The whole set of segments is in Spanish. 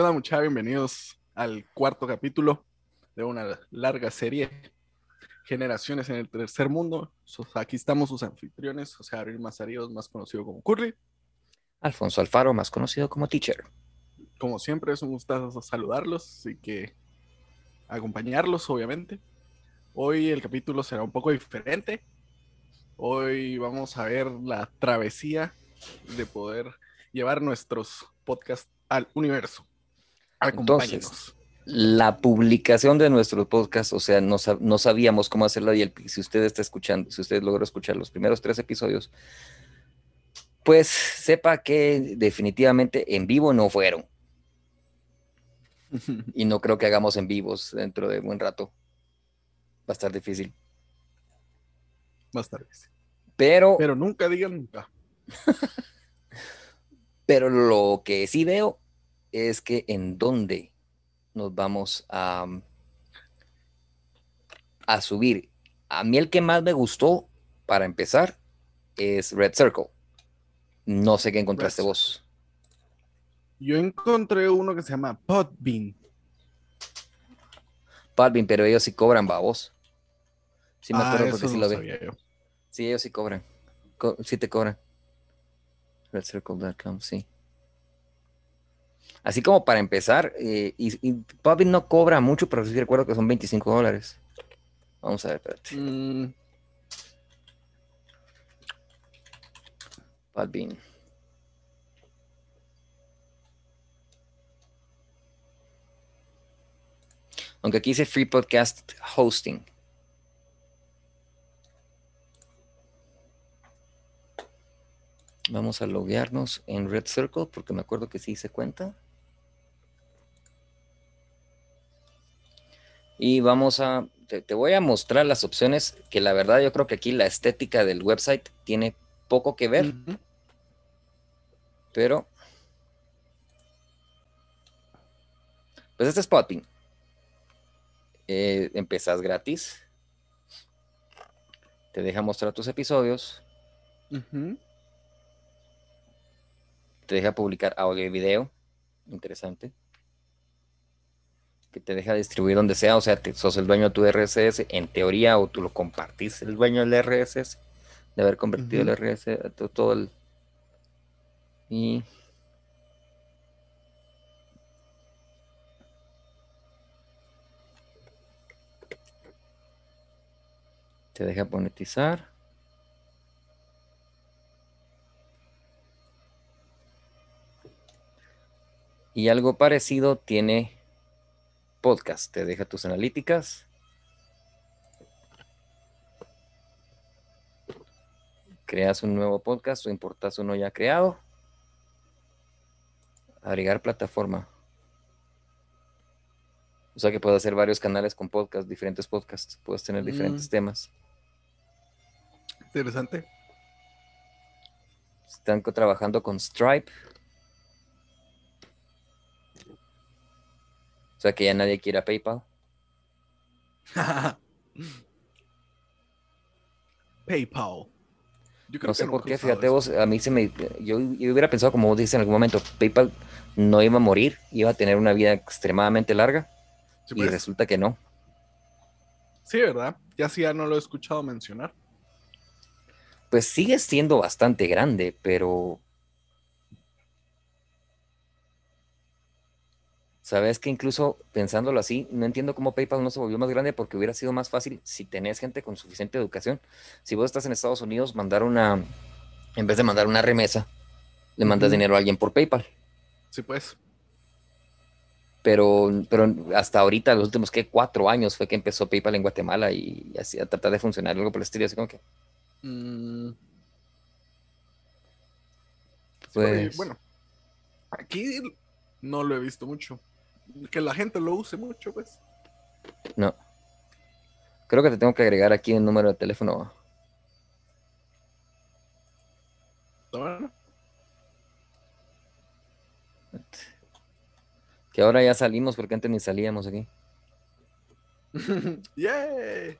Hola muchachos, bienvenidos al cuarto capítulo de una larga serie, Generaciones en el Tercer Mundo. Aquí estamos sus anfitriones, José Gabriel Mazaríos, más conocido como Curly. Alfonso Alfaro, más conocido como Teacher. Como siempre, es un gusto saludarlos y que acompañarlos, obviamente. Hoy el capítulo será un poco diferente. Hoy vamos a ver la travesía de poder llevar nuestros podcasts al universo. Entonces, la publicación de nuestro podcast, o sea, no, no sabíamos cómo hacerla y si usted está escuchando, si usted logró escuchar los primeros tres episodios, pues sepa que definitivamente en vivo no fueron. y no creo que hagamos en vivos dentro de un buen rato. Va a estar difícil. Estar difícil. Pero, pero nunca digan nunca. pero lo que sí veo es que en dónde nos vamos a, a subir. A mí el que más me gustó, para empezar, es Red Circle. No sé qué encontraste vos. Yo encontré uno que se llama Podbean. Podbean, pero ellos sí cobran, babos. Sí me ah, acuerdo porque sí lo vi. Sí, ellos sí cobran. sí te cobran. RedCircle.com, sí. Así como para empezar, eh, y, y no cobra mucho, pero sí recuerdo que son 25 dólares. Vamos a ver, espérate. Mm. Aunque aquí dice Free Podcast Hosting. Vamos a loguearnos en Red Circle porque me acuerdo que sí se cuenta. Y vamos a, te, voy a mostrar las opciones que la verdad yo creo que aquí la estética del website tiene poco que ver. Pero, pues este es Spotting. Eh, empezás gratis. Te deja mostrar tus episodios. Te deja publicar audio y video. Interesante que te deja distribuir donde sea, o sea, te, sos el dueño de tu RSS, en teoría, o tú lo compartís, el dueño del RSS, de haber convertido el RSS, todo, todo el... Y... Te deja monetizar. Y algo parecido tiene podcast. Te deja tus analíticas. Creas un nuevo podcast o importas uno ya creado. Agregar plataforma. O sea que puedes hacer varios canales con podcast, diferentes podcasts. Puedes tener diferentes mm. temas. Interesante. Están trabajando con Stripe. O sea que ya nadie quiere PayPal. PayPal. no sé por qué, fíjate vos, a mí se me, yo, hubiera pensado como vos dices en algún momento, PayPal no iba a morir, iba a tener una vida extremadamente larga y pues. resulta que no. Sí, ¿verdad? Ya sí ya no lo he escuchado mencionar. Pues sigue siendo bastante grande, pero Sabes que incluso pensándolo así, no entiendo cómo PayPal no se volvió más grande porque hubiera sido más fácil si tenés gente con suficiente educación. Si vos estás en Estados Unidos, mandar una, en vez de mandar una remesa, le mandas dinero a alguien por PayPal. Sí, pues. Pero, pero hasta ahorita, los últimos que cuatro años fue que empezó PayPal en Guatemala y así a tratar de funcionar algo por el estilo, así como que. Mm, Pues, bueno, aquí no lo he visto mucho. Que la gente lo use mucho, pues. no. Creo que te tengo que agregar aquí el número de teléfono. ¿Está bueno? Que ahora ya salimos porque antes ni salíamos aquí. ¡Yay!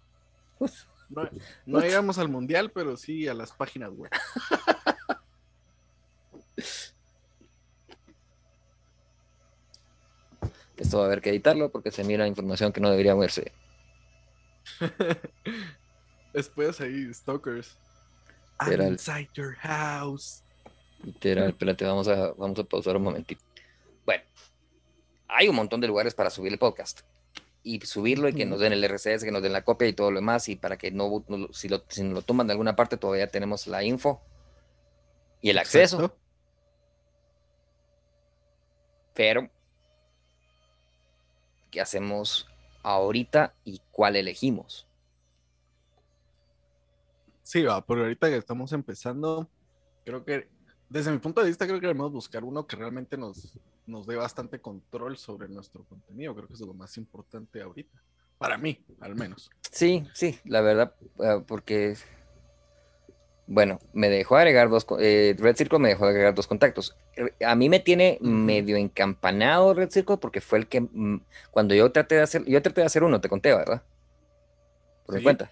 No, no llegamos al mundial, pero sí a las páginas web. Esto va a haber que editarlo porque se mira información que no debería verse. Después ahí, stalkers. I'm Era el- inside your house. Literal, espérate, vamos a, vamos a pausar un momentito. Bueno, hay un montón de lugares para subir el podcast. Y subirlo y que nos den el RCS, que nos den la copia y todo lo demás. Y para que no, si, lo, si nos lo toman de alguna parte, todavía tenemos la info y el acceso. Exacto. Pero, ¿qué hacemos ahorita y cuál elegimos? Sí, va, pero ahorita que estamos empezando, creo que desde mi punto de vista, creo que debemos buscar uno que realmente nos, nos dé bastante control sobre nuestro contenido. Creo que eso es lo más importante ahorita. Para mí, al menos. Sí, sí, la verdad, eh, porque, bueno, me dejó agregar dos, eh, Red Circle me dejó agregar dos contactos. Eh, A mí me tiene medio encampanado Red Circle porque fue el que, mm, cuando yo traté de hacer, yo traté de hacer uno, te conté, ¿verdad? Por mi cuenta.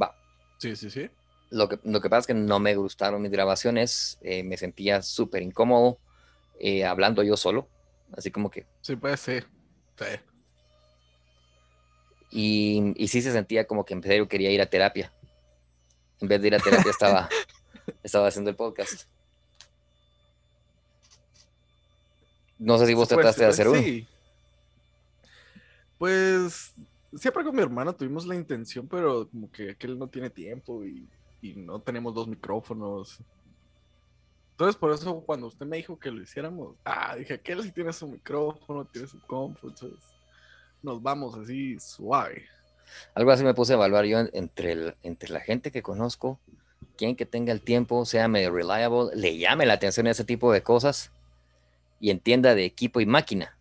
Va, Sí, sí, sí. lo que, lo que pasa es que no me gustaron mis grabaciones, eh, me sentía súper incómodo eh, hablando yo solo, así como que, Sí, puede ser. Sí. y, y sí se sentía como que en serio quería ir a terapia. En vez de ir a terapia estaba, estaba haciendo el podcast. No sé si vos puede, trataste de hacer uno. sí. Pues siempre con mi hermano tuvimos la intención, pero como que aquel no tiene tiempo y, y no tenemos dos micrófonos. Entonces, por eso cuando usted me dijo que lo hiciéramos, ah, dije, aquel sí tiene su micrófono, tiene su compu, entonces nos vamos así suave. Algo así me puse a evaluar yo en- entre, el- entre la gente que conozco, quien que tenga el tiempo, sea medio reliable, le llame la atención a ese tipo de cosas y entienda de equipo y máquina.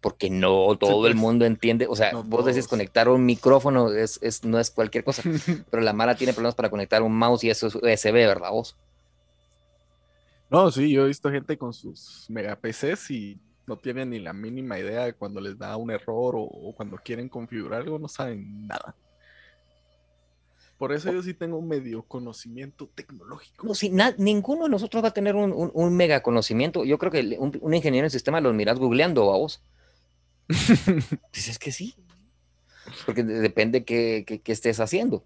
Porque no todo el pues. mundo entiende, o sea, No vos decís conectar un micrófono es, es- no es cualquier cosa, pero la Mara tiene problemas para conectar un mouse y eso es USB, ¿verdad vos? No, sí, yo he visto gente con sus mega PCs y no tienen ni la mínima idea de cuando les da un error o, o cuando quieren configurar algo, no saben nada. Por eso yo sí tengo un medio conocimiento tecnológico. No, sí, na- ninguno de nosotros va a tener un, un- un mega conocimiento. Yo creo que un, un ingeniero en sistema lo miras googleando a vos. Pues es que sí. Porque de- depende qué, qué- qué estés haciendo.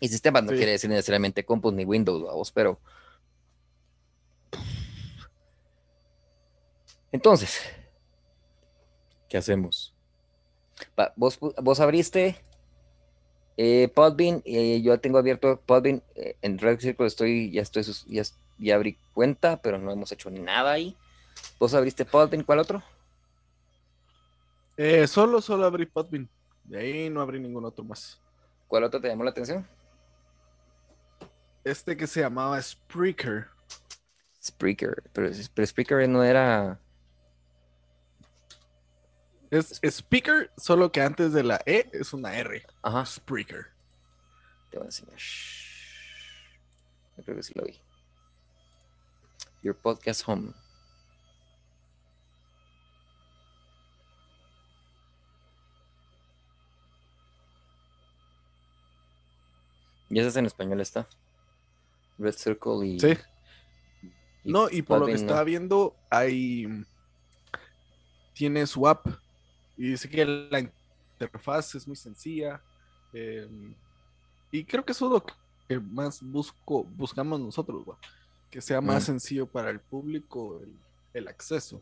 Y sistemas no Sí. quiere decir necesariamente Compus ni Windows, vos, pero. Entonces, ¿qué hacemos? Va, vos, vos abriste eh, Podbean, eh, yo tengo abierto Podbean eh, en Red Circle, estoy, ya estoy, sus- ya, ya abrí cuenta, pero no hemos hecho nada ahí. ¿Vos abriste Podbean? ¿Cuál otro? Eh, solo, solo abrí Podbean. De ahí no abrí ningún otro más. ¿Cuál otro te llamó la atención? Este que se llamaba Spreaker. Spreaker, pero, pero Spreaker no era. Es Speaker, solo que antes de la E es una R. Ajá, Spreaker. te voy a enseñar. Yo creo que sí lo vi. Your podcast home. Y ese es en español está. Red Circle y. Sí. y No, y por lo que no. estaba viendo, hay. Tiene su app. Y dice que la interfaz es muy sencilla. eh, y creo que eso es lo que más busco, buscamos nosotros, Que sea más Mm. sencillo para el público el, el acceso.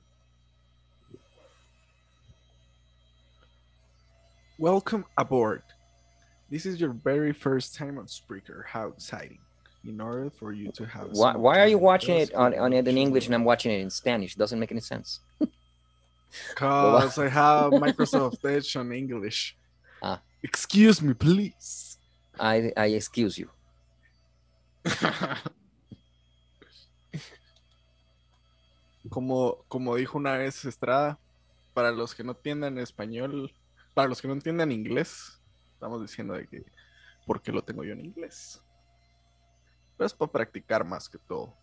Welcome aboard. This is your very first time on Spreaker. How exciting! In order for you to have. Why, why are you watching it on, on it in English and I'm watching it in Spanish? Doesn't make any sense. Because I have Microsoft Edge on English. Ah. Excuse me, please. I, I excuse you. como, como dijo una vez Estrada, para los que no entiendan español, para los que no entiendan inglés, estamos diciendo de que, ¿por qué lo tengo yo en inglés? Pues para practicar más que todo.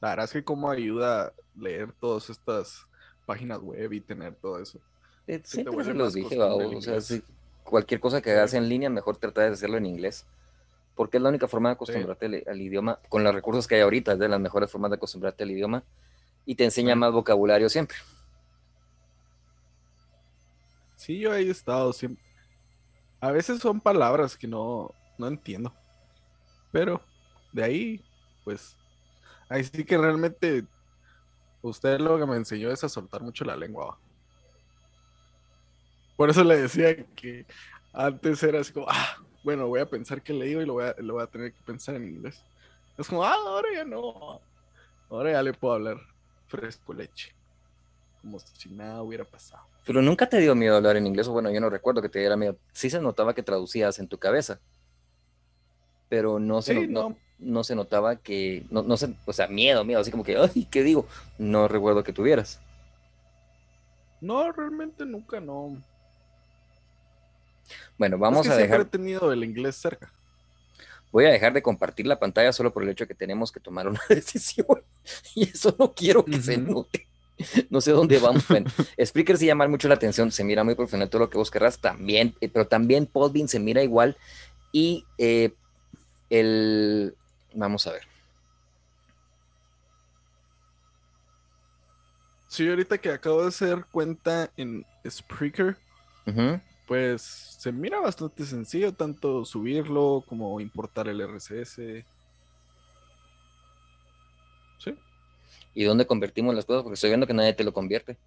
La verdad es que como ayuda a leer todas estas páginas web y tener todo eso. Eh, siempre se los dije, o sea, cualquier cosa que hagas en línea, mejor trata de hacerlo en inglés. Porque es la única forma de acostumbrarte al, idioma, con los recursos que hay ahorita, es de las mejores formas de acostumbrarte al idioma y te enseña más vocabulario siempre. Sí, yo he estado siempre. A veces son palabras que no, no entiendo. Pero de ahí, pues, ahí sí que realmente usted lo que me enseñó es a soltar mucho la lengua. Por eso le decía que antes era así como, ah, bueno, voy a pensar que leído y lo voy, a, lo voy a tener que pensar en inglés. Es como, ah, ahora ya no. Ahora ya le puedo hablar fresco leche. Como si nada hubiera pasado. Pero nunca te dio miedo hablar en inglés, o bueno, yo no recuerdo que te diera miedo. Sí se notaba que traducías en tu cabeza. Pero no se, no. no, se notaba que, no, no se, o sea, miedo, miedo, así como que, ay, ¿qué digo? No recuerdo que tuvieras. No, realmente nunca, no. Bueno, vamos a dejar. he tenido el inglés cerca. Voy a dejar de compartir la pantalla solo por el hecho de que tenemos que tomar una decisión. Y eso no quiero que se note. No sé dónde vamos. Bueno, Spreaker sí llama mucho la atención, se mira muy profesional todo lo que vos querrás también, eh, pero también Podbean se mira igual. Y eh, el. Vamos a ver. Sí, ahorita que acabo de hacer cuenta en Spreaker, pues se mira bastante sencillo, tanto subirlo como importar el RCS. Sí. ¿Y dónde convertimos las cosas? Porque estoy viendo que nadie te lo convierte.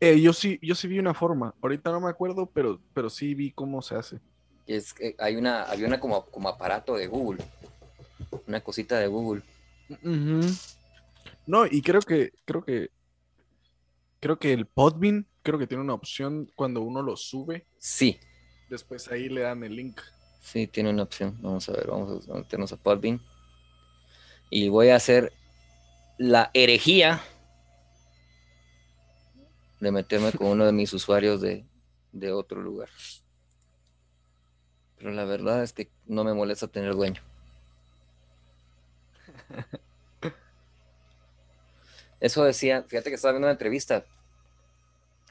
Eh, yo sí, yo sí vi una forma. Ahorita no me acuerdo, pero, pero sí vi cómo se hace. Es que hay una, había una como, como aparato de Google. Una cosita de Google. No, y creo que, creo que, creo que el Podbean creo que tiene una opción cuando uno lo sube. Sí. Después ahí le dan el link. Sí, tiene una opción. Vamos a ver, vamos a meternos a Podbean. Y voy a hacer la herejía de meterme con uno de mis usuarios de, de otro lugar. Pero la verdad es que no me molesta tener dueño. Eso decía, fíjate que estaba viendo una entrevista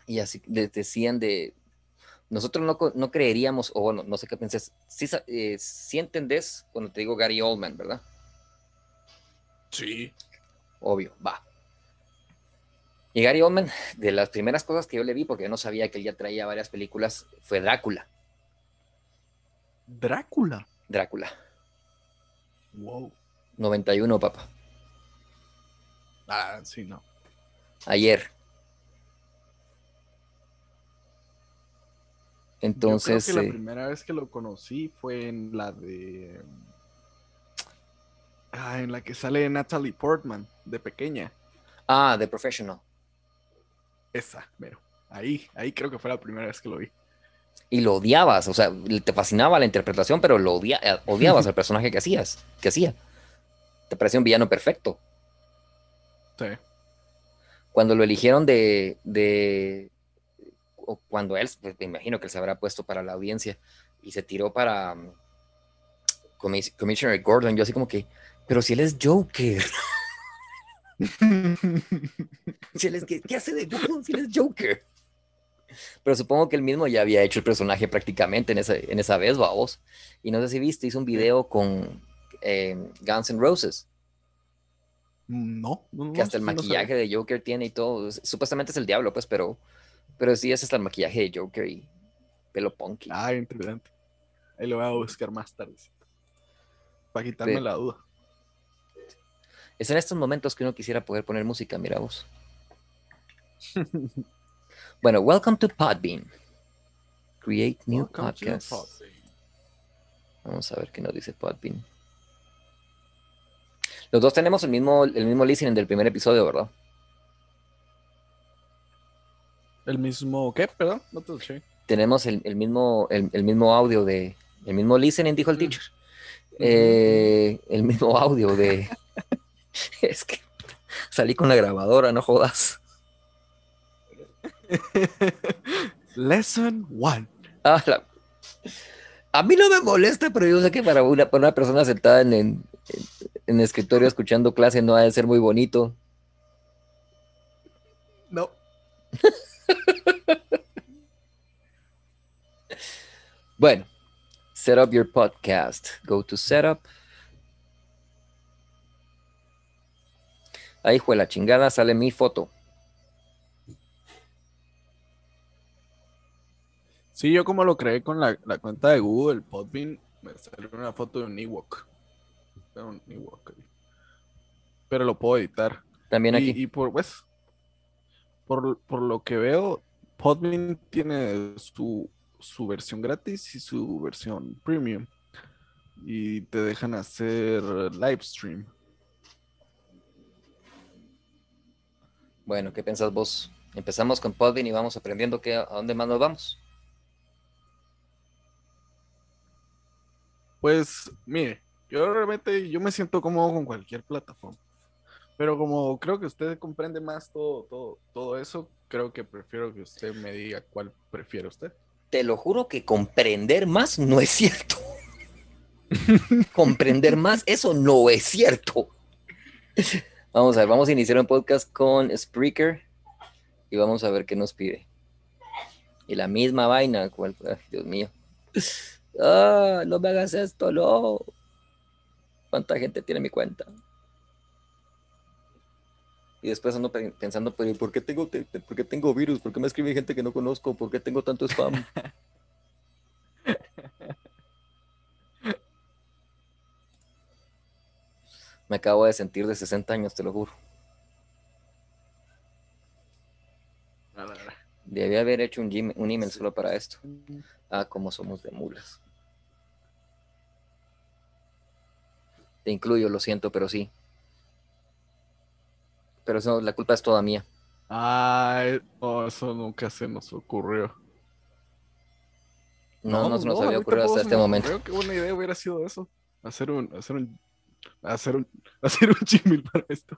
y así decían de, nosotros no, no, creeríamos, o bueno, no sé qué piensas, si eh, entendés cuando te digo Gary Oldman, ¿verdad? Sí. Obvio, va. Y Gary Oldman, de las primeras cosas que yo le vi, porque yo no sabía que él ya traía varias películas, fue Drácula. ¿Drácula? Drácula. Wow. 91, papá. Ah, sí, no. Ayer. Entonces. Yo creo que la eh, primera vez que lo conocí fue en la de. Ah, en la que sale Natalie Portman, de pequeña. Ah, The Professional. Esa, pero ahí, ahí creo que fue la primera vez que lo vi. Y lo odiabas, o sea, te fascinaba la interpretación, pero lo eh, odiabas al personaje que hacías, que hacía. Te parecía un villano perfecto. Sí. Cuando lo eligieron de, de o cuando él, pues, me imagino que él se habrá puesto para la audiencia y se tiró para um, Commissioner Gordon, yo así como que, pero si él es Joker. si él es, ¿qué, hace de Gordon si él es Joker? Pero supongo que él mismo ya había hecho el personaje prácticamente en esa, en esa vez, vos. Y no sé si viste, hizo un video con eh, Guns N' Roses. No, que hasta el maquillaje de Joker tiene y todo. Supuestamente es el diablo, pues, pero pero sí, es el maquillaje de Joker y pelo punky. Ah, interesante. Ahí lo voy a buscar más tarde. Para quitarme la duda. Es en estos momentos que uno quisiera poder poner música, mira vos. bueno, welcome to Podbean. Create new podcast. Vamos a ver qué nos dice Podbean. Los dos tenemos el mismo, el mismo listening del primer episodio, ¿verdad? ¿El mismo qué? Perdón, no te Tenemos el, mismo, el, mismo audio de, el mismo listening, dijo el mm. teacher. Eh, el mismo audio de... es que salí con la grabadora, no jodas. Lesson one. Ah, a mí no me molesta, pero yo sé que para una, para una persona sentada en, en, en, escritorio escuchando clase no ha de ser muy bonito. No. bueno, set up your podcast. Go to setup. Ahí fue la chingada, sale mi foto. Sí, yo como lo creé con la, cuenta de Google, Podbean, me salió una foto de un Ewok. un Ewok Pero lo puedo editar. También aquí. Y, por, pues, por, por, lo que veo, Podbean tiene su, su versión gratis y su versión premium. Y te dejan hacer live stream. Bueno, ¿qué piensas vos? Empezamos con Podbean y vamos aprendiendo qué, a dónde más nos vamos. Pues, mire, yo realmente yo me siento cómodo con cualquier plataforma. Pero como creo que usted comprende más todo, todo, todo eso, creo que prefiero que usted me diga cuál prefiere usted. Te lo juro que comprender más no es cierto. comprender más, eso no es cierto. Vamos a ver, vamos a iniciar un podcast con Spreaker y vamos a ver qué nos pide. Y la misma vaina, cual, Dios mío. Ah, no me hagas esto, no. ¿Cuánta gente tiene mi cuenta? Y después ando pensando, ¿por qué tengo, por qué tengo virus? ¿Por qué me escribe gente que no conozco? ¿Por qué tengo tanto spam? Me acabo de sentir de 60 años, te lo juro. Debía haber hecho un, un email solo para esto. Ah, como somos de mulas. Te incluyo, lo siento, pero sí. Pero eso, la culpa es toda mía. Ay, eso nunca se nos ocurrió. No, no, se nos había ocurrido hasta este momento. Creo que buena idea hubiera sido eso. Hacer un, hacer un hacer un, hacer un Gmail para esto.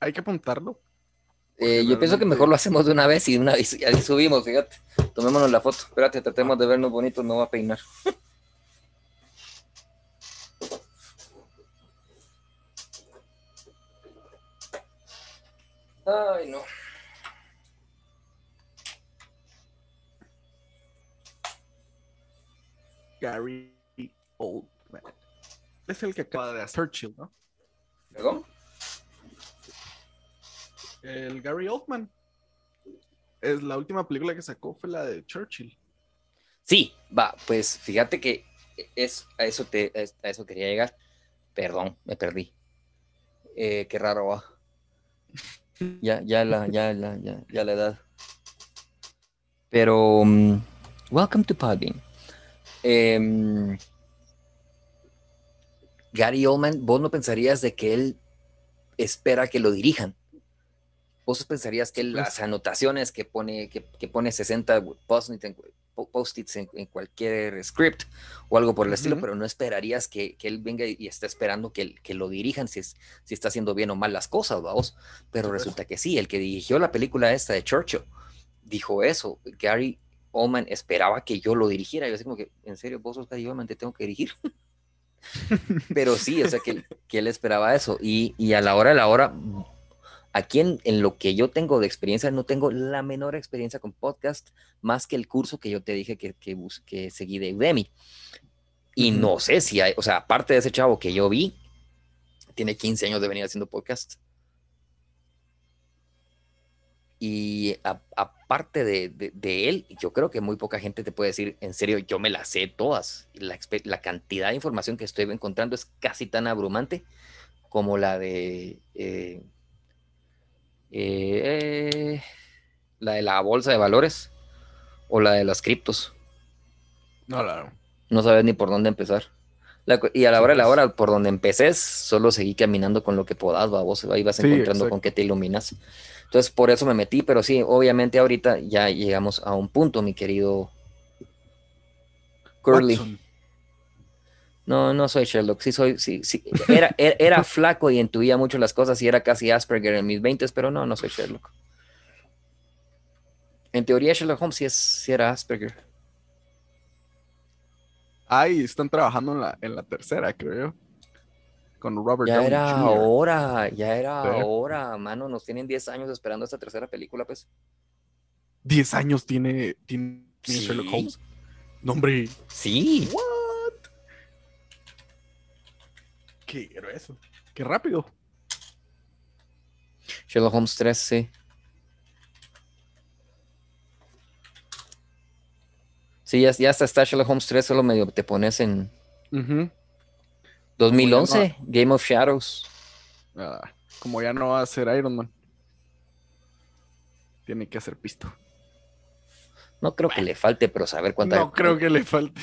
Hay, que apuntarlo. Eh, yo pienso que mejor lo hacemos de una vez y una vez subimos, fíjate. Tomémonos la foto. Espérate, tratemos de vernos bonitos, no va a peinar. Ay, no. Gary Oldman. Es el que acaba de hacer Churchill, ¿no? ¿Perdón? El Gary Oldman. Es la última película que sacó fue la de Churchill. Sí, va, pues fíjate que es, a, eso te, a eso quería llegar. Perdón, me perdí. Eh, qué raro va. Ya, ya la, ya la, ya, ya la edad. Pero, um, welcome to Podbean. Em, Gary Oldman, vos no pensarías de que él espera que lo dirijan. Vos pensarías que las anotaciones que pone, que, pone 60 post-its en, cualquier script o algo por el estilo, pero no esperarías que, él venga y, esté esperando que, que lo dirijan si, es, si está haciendo bien o mal las cosas, vamos. Pero resulta que sí, el que dirigió la película esta de Churchill dijo eso. Gary Oman esperaba que yo lo dirigiera. Yo así como que, en serio, vos sos Gary te tengo que dirigir. Pero sí, o sea, que, que él esperaba eso. Y, y, a la hora de la hora, aquí en, en, lo que yo tengo de experiencia, no tengo la menor experiencia con podcast, más que el curso que yo te dije que, que, que seguí de Udemy. Y no sé si hay, o sea, aparte de ese chavo que yo vi, tiene 15 años de venir haciendo podcast. Y aparte de, él, yo creo que muy poca gente te puede decir, en serio, yo me las sé todas. La, cantidad de información que estoy encontrando es casi tan abrumante como la de eh, eh, la de la bolsa de valores o la de las criptos. No, claro. No sabes ni por dónde empezar. y a la hora de la pues. hora, por donde empecé, solo seguí caminando con lo que podas, vos ahí vas encontrando con qué te iluminas. Entonces, por eso me metí, pero sí, obviamente ahorita ya llegamos a un punto, mi querido Curly. No, no soy Sherlock. Sí, soy. Sí, sí. Era, era, flaco y intuía mucho las cosas y era casi Asperger en mis 20, pero no, no soy Sherlock. En teoría, Sherlock Holmes sí, es, sí era Asperger. Ay, están trabajando en la, en la tercera, creo yo. Con Robert Ya era ahora, ya era ahora, mano. Nos tienen 10 años esperando esta tercera película, pues. 10 años tiene, tiene, Sherlock Holmes. Nombre. Sí. What? Qué eso. Qué rápido. Sherlock Holmes 3, sí. Sí, ya, ya está Sherlock Holmes 3, solo medio te pones en 2011, Game of Shadows. Ah, como ya no va a ser Iron Man, tiene que hacer pisto. No creo que le falte, pero saber cuánto. No creo que le falte.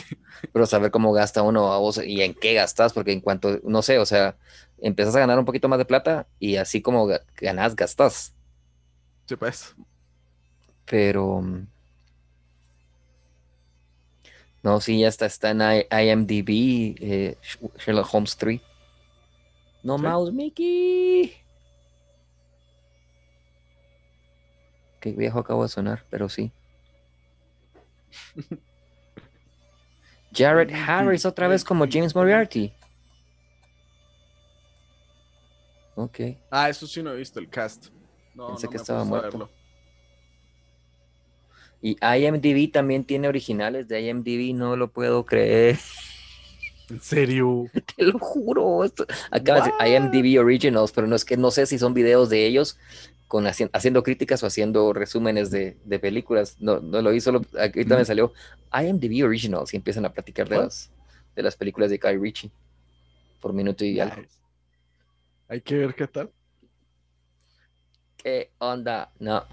Pero saber cómo gasta uno a vos y en qué gastas, porque en cuanto, no sé, o sea, empezás a ganar un poquito más de plata y así como ganás, gastas. Sí, pues. Pero. No, sí, ya está, está en IMDb, eh, Sherlock Holmes 3. No mouse, Mickey. Qué viejo acabo de sonar, pero sí. Jared Harris otra vez como James Moriarty. Ok. Ah, eso sí no he visto el cast. No, Pensé que estaba muerto. Y IMDb también tiene originales de IMDb, no lo puedo creer. ¿En serio? Te lo juro. acá IMDb Originals, pero no es que no sé si son videos de ellos con haciendo críticas o haciendo resúmenes de, películas. No, no lo hizo, ahorita me salió IMDb Originals y empiezan a platicar de las, de las películas de Guy Ritchie por minuto y algo. Hay que ver qué tal. ¿Qué onda? No.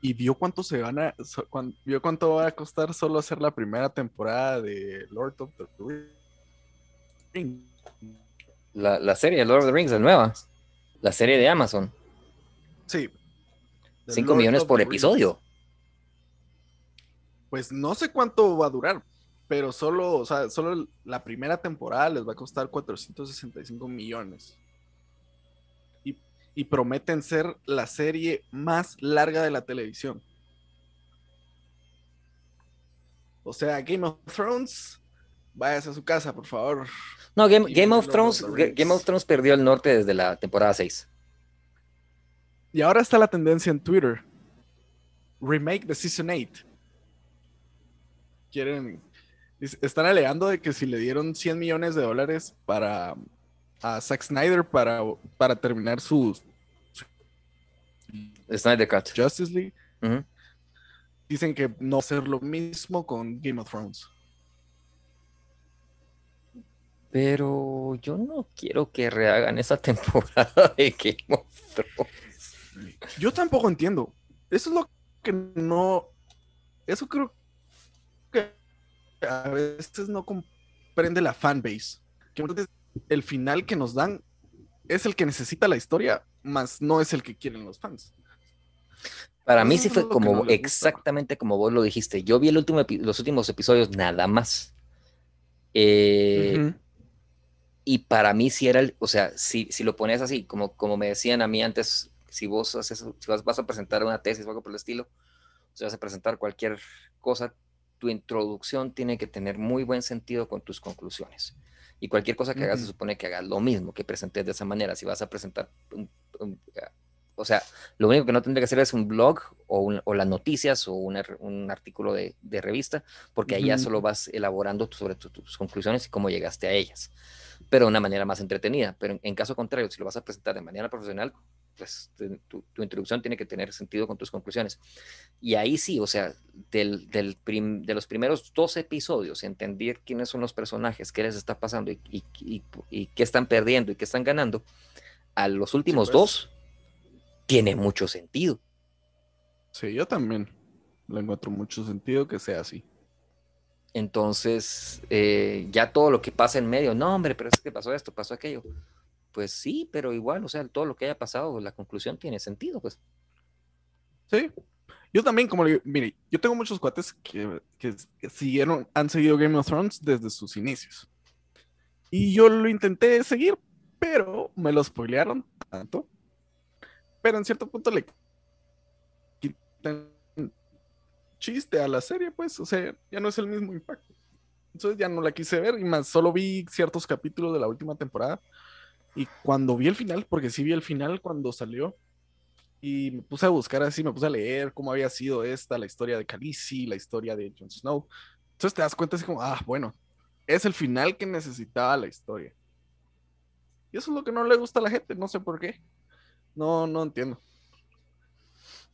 y, vio cuánto se gana, vio cuánto va a costar solo hacer la primera temporada de Lord of the Rings. La, la serie Lord of the Rings, la nueva. La serie de Amazon. Sí. 5 millones por episodio. Pues no sé cuánto va a durar, pero solo, o sea, solo la primera temporada les va a costar 465 millones. Y, prometen ser la serie más larga de la televisión. O sea, Game of Thrones, váyase a su casa, por favor. No, Game, of Thrones, Game of Thrones perdió el norte desde la temporada 6. Y ahora está la tendencia en Twitter. Remake de Season 8. Quieren. Están alegando de que si le dieron 100 millones de dólares para a Zack Snyder para, para terminar su, Snyder Cut. Justice League. Dicen que no hacer lo mismo con Game of Thrones. Pero yo no quiero que rehagan esa temporada de Game of Thrones. Yo tampoco entiendo. Eso es lo que no. Eso creo que a veces no comprende la fanbase. Que el final que nos dan es el que necesita la historia, más no es el que quieren los fans. Para mí sí fue como exactamente como vos lo dijiste. Yo vi el último los últimos episodios nada más. Eh, y para mí si era, el, o sea, si, si lo pones así, como, como me decían a mí antes, si vos haces, si vas, vas a presentar una tesis o algo por el estilo, o si vas a presentar cualquier cosa, tu introducción tiene que tener muy buen sentido con tus conclusiones. Y cualquier cosa que hagas se supone que hagas lo mismo, que presentes de esa manera. Si vas a presentar, o sea, lo único que no tendría que hacer es un blog o, o las noticias o un artículo de, de, revista, porque ahí ya solo vas elaborando sobre tus conclusiones y cómo llegaste a ellas pero de una manera más entretenida. Pero en, caso contrario, si lo vas a presentar de manera profesional, pues tu, introducción tiene que tener sentido con tus conclusiones. Y ahí sí, o sea, del, del de los primeros dos episodios, entender quiénes son los personajes, qué les está pasando y, y, y, qué están perdiendo y qué están ganando, a los últimos pues. dos, tiene mucho sentido. Sí, yo también le encuentro mucho sentido que sea así. Entonces, eh, ya todo lo que pasa en medio, no, hombre, pero es que pasó esto, pasó aquello. Pues sí, pero igual, o sea, todo lo que haya pasado, la conclusión tiene sentido, pues. Sí. Yo también, como le digo, mire, yo tengo muchos cuates que, que, siguieron, han seguido Game of Thrones desde sus inicios. Y yo lo intenté seguir, pero me lo spoilearon tanto. Pero en cierto punto le quitan chiste a la serie, pues, o sea, ya no es el mismo impacto. Entonces ya no la quise ver y más, solo vi ciertos capítulos de la última temporada. Y cuando vi el final, porque sí vi el final cuando salió, y me puse a buscar así, me puse a leer cómo había sido esta, la historia de Khaleesi, la historia de Jon Snow. Entonces te das cuenta así como, ah, bueno, es el final que necesitaba la historia. Y eso es lo que no le gusta a la gente, no sé por qué. No, no entiendo.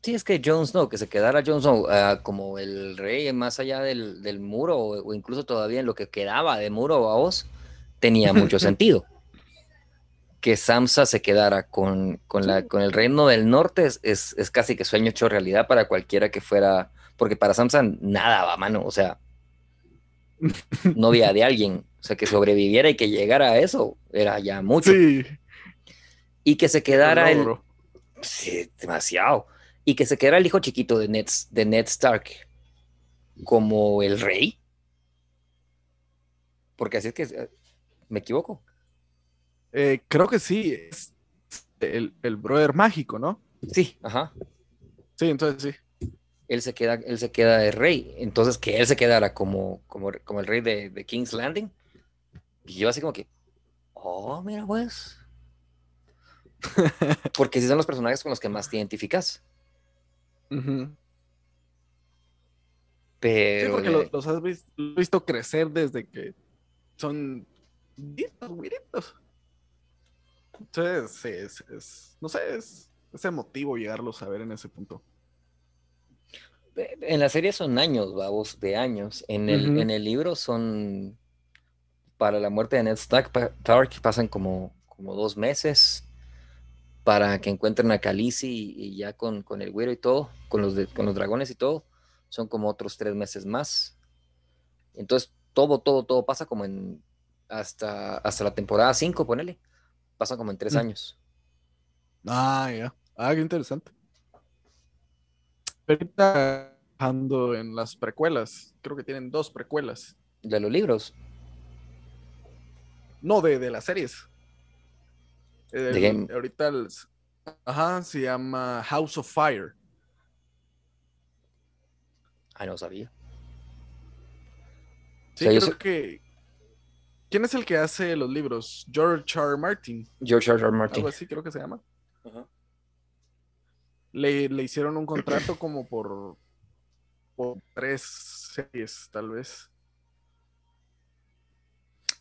Sí, es que Jon Snow, que se quedara Jon Snow ah, como el rey más allá del, muro, o, incluso todavía en lo que quedaba de muro a Oz, tenía mucho sentido que Samsa se quedara con, la, con el reino del norte es, casi que sueño hecho realidad para cualquiera que fuera, porque para Samsa nada va a mano, o sea, novia de alguien, o sea, que sobreviviera y que llegara a eso, era ya mucho. Y que se quedara el... Sí, demasiado. Y que se quedara el hijo chiquito de Ned, de Ned Stark como el rey. Porque así es que... Eh, ¿Me equivoco? Eh, creo que sí, es el, el, brother mágico, ¿no? Sí, ajá. Sí, entonces sí. Él se queda, él se queda de rey. Entonces, que él se quedara como, como, como el rey de, King's Landing. Y yo así como que, oh, mira pues. Porque sí son los personajes con los que más te identificas. Pero. Sí, porque los, has visto, crecer desde que son güiritos. Entonces, es, no sé, es, emotivo llegarlos a ver en ese punto. En la serie son años, babos, de años. En el, en el libro son, para la muerte de Ned Stark, pasan como, como dos meses para que encuentren a Khaleesi y, ya con, con, el güero y todo, con los, con los dragones y todo, son como otros tres meses más. Entonces, todo, todo, todo pasa como en hasta, hasta la temporada 5, ponele. Pasa como en tres mm. años. Ah, ya. Ah, qué interesante. Ahorita ando en las precuelas. Creo que tienen dos precuelas. ¿De los libros? No, de, de las series. Ahorita ajá, se llama House of Fire. Ah, no sabía. Sí, creo que ¿Quién es el que hace los libros? George R. Martin. George R. Martin. Algo así creo que se llama. le, hicieron un contrato como por, por tres series, tal vez.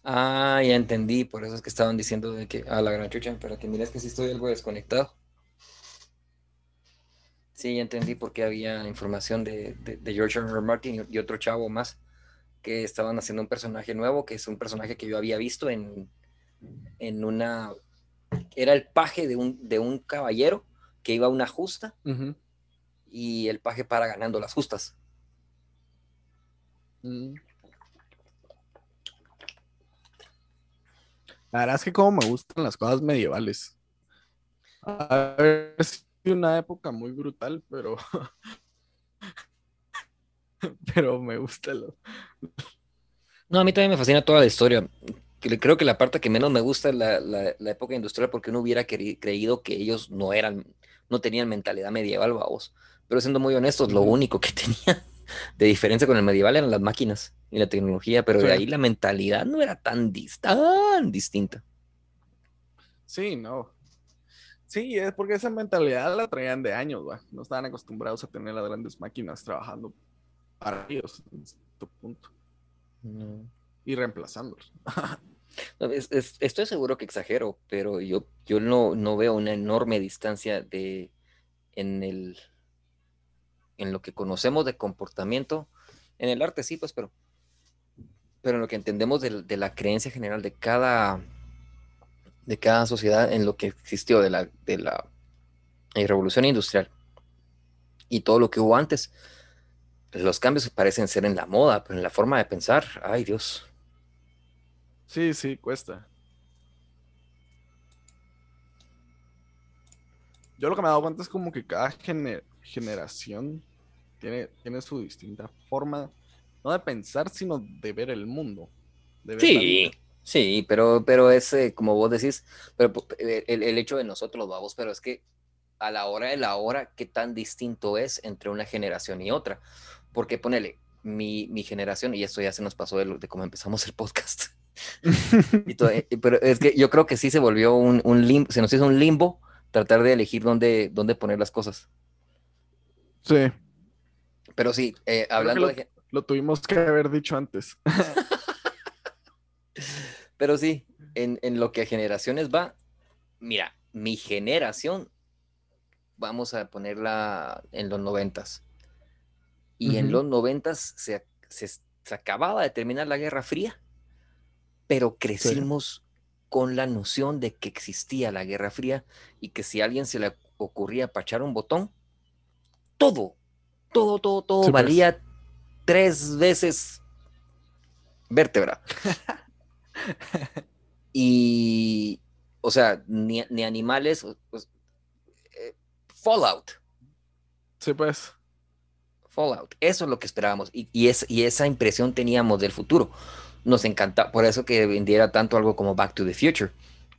Ah, ya entendí. Por eso es que estaban diciendo de que a la gran chucha, pero que mira, es que sí estoy algo desconectado. Sí, ya entendí por qué había información de, de George R. Martin y otro chavo más que estaban haciendo un personaje nuevo, que es un personaje que yo había visto en, en una... Era el paje de un, de un caballero que iba a una justa y el paje para ganando las justas. Mm. La verdad es que como me gustan las cosas medievales. A ver, es una época muy brutal, pero pero me gusta lo... No, a mí también me fascina toda la historia. Creo que la parte que menos me gusta es la, época industrial porque uno hubiera creído que ellos no eran, no tenían mentalidad medieval, vamos. Pero siendo muy honestos, lo único que tenían de diferencia con el medieval eran las máquinas y la tecnología, pero de ahí la mentalidad no era tan, tan distinta. Sí, no. Sí, es porque esa mentalidad la traían de años, ¿va? No estaban acostumbrados a tener las grandes máquinas trabajando para ellos en este punto. Y reemplazándolos. estoy seguro que exagero, pero yo, yo no, no veo una enorme distancia de en el en lo que conocemos de comportamiento. En el arte sí, pues, pero, pero en lo que entendemos de, la creencia general de cada de cada sociedad en lo que existió de la, de la eh, revolución industrial y todo lo que hubo antes los cambios parecen ser en la moda, pero en la forma de pensar, ay Dios. Sí, sí, cuesta. Yo lo que me he dado cuenta es como que cada generación tiene, tiene su distinta forma, no de pensar, sino de ver el mundo. sí, sí, pero, pero es eh, como vos decís, pero el, el, hecho de nosotros, vamos, pero es que a la hora de la hora, qué tan distinto es entre una generación y otra. Porque ponele, mi, mi generación, y esto ya se nos pasó de, de cómo empezamos el podcast. Eh, pero es que yo creo que sí se volvió un, un limbo, se nos hizo un limbo tratar de elegir dónde, dónde poner las cosas. Sí. Pero sí, eh, hablando lo, de... Lo tuvimos que haber dicho antes. Pero sí, en, en, lo que a generaciones va, mira, mi generación, vamos a ponerla en los noventas. Y en los noventas se, se, se, acababa de terminar la Guerra Fría, pero crecimos sí. con la noción de que existía la Guerra Fría y que si a alguien se le ocurría pachar un botón, todo, todo, todo, todo sí, valía pues. tres veces vértebra. y, o sea, ni, ni animales, pues, eh, Fallout. Sí, pues. Fallout. Eso es lo que esperábamos. Y, y, es, y esa impresión teníamos del futuro. Nos encanta, por eso que vendiera tanto algo como Back to the Future.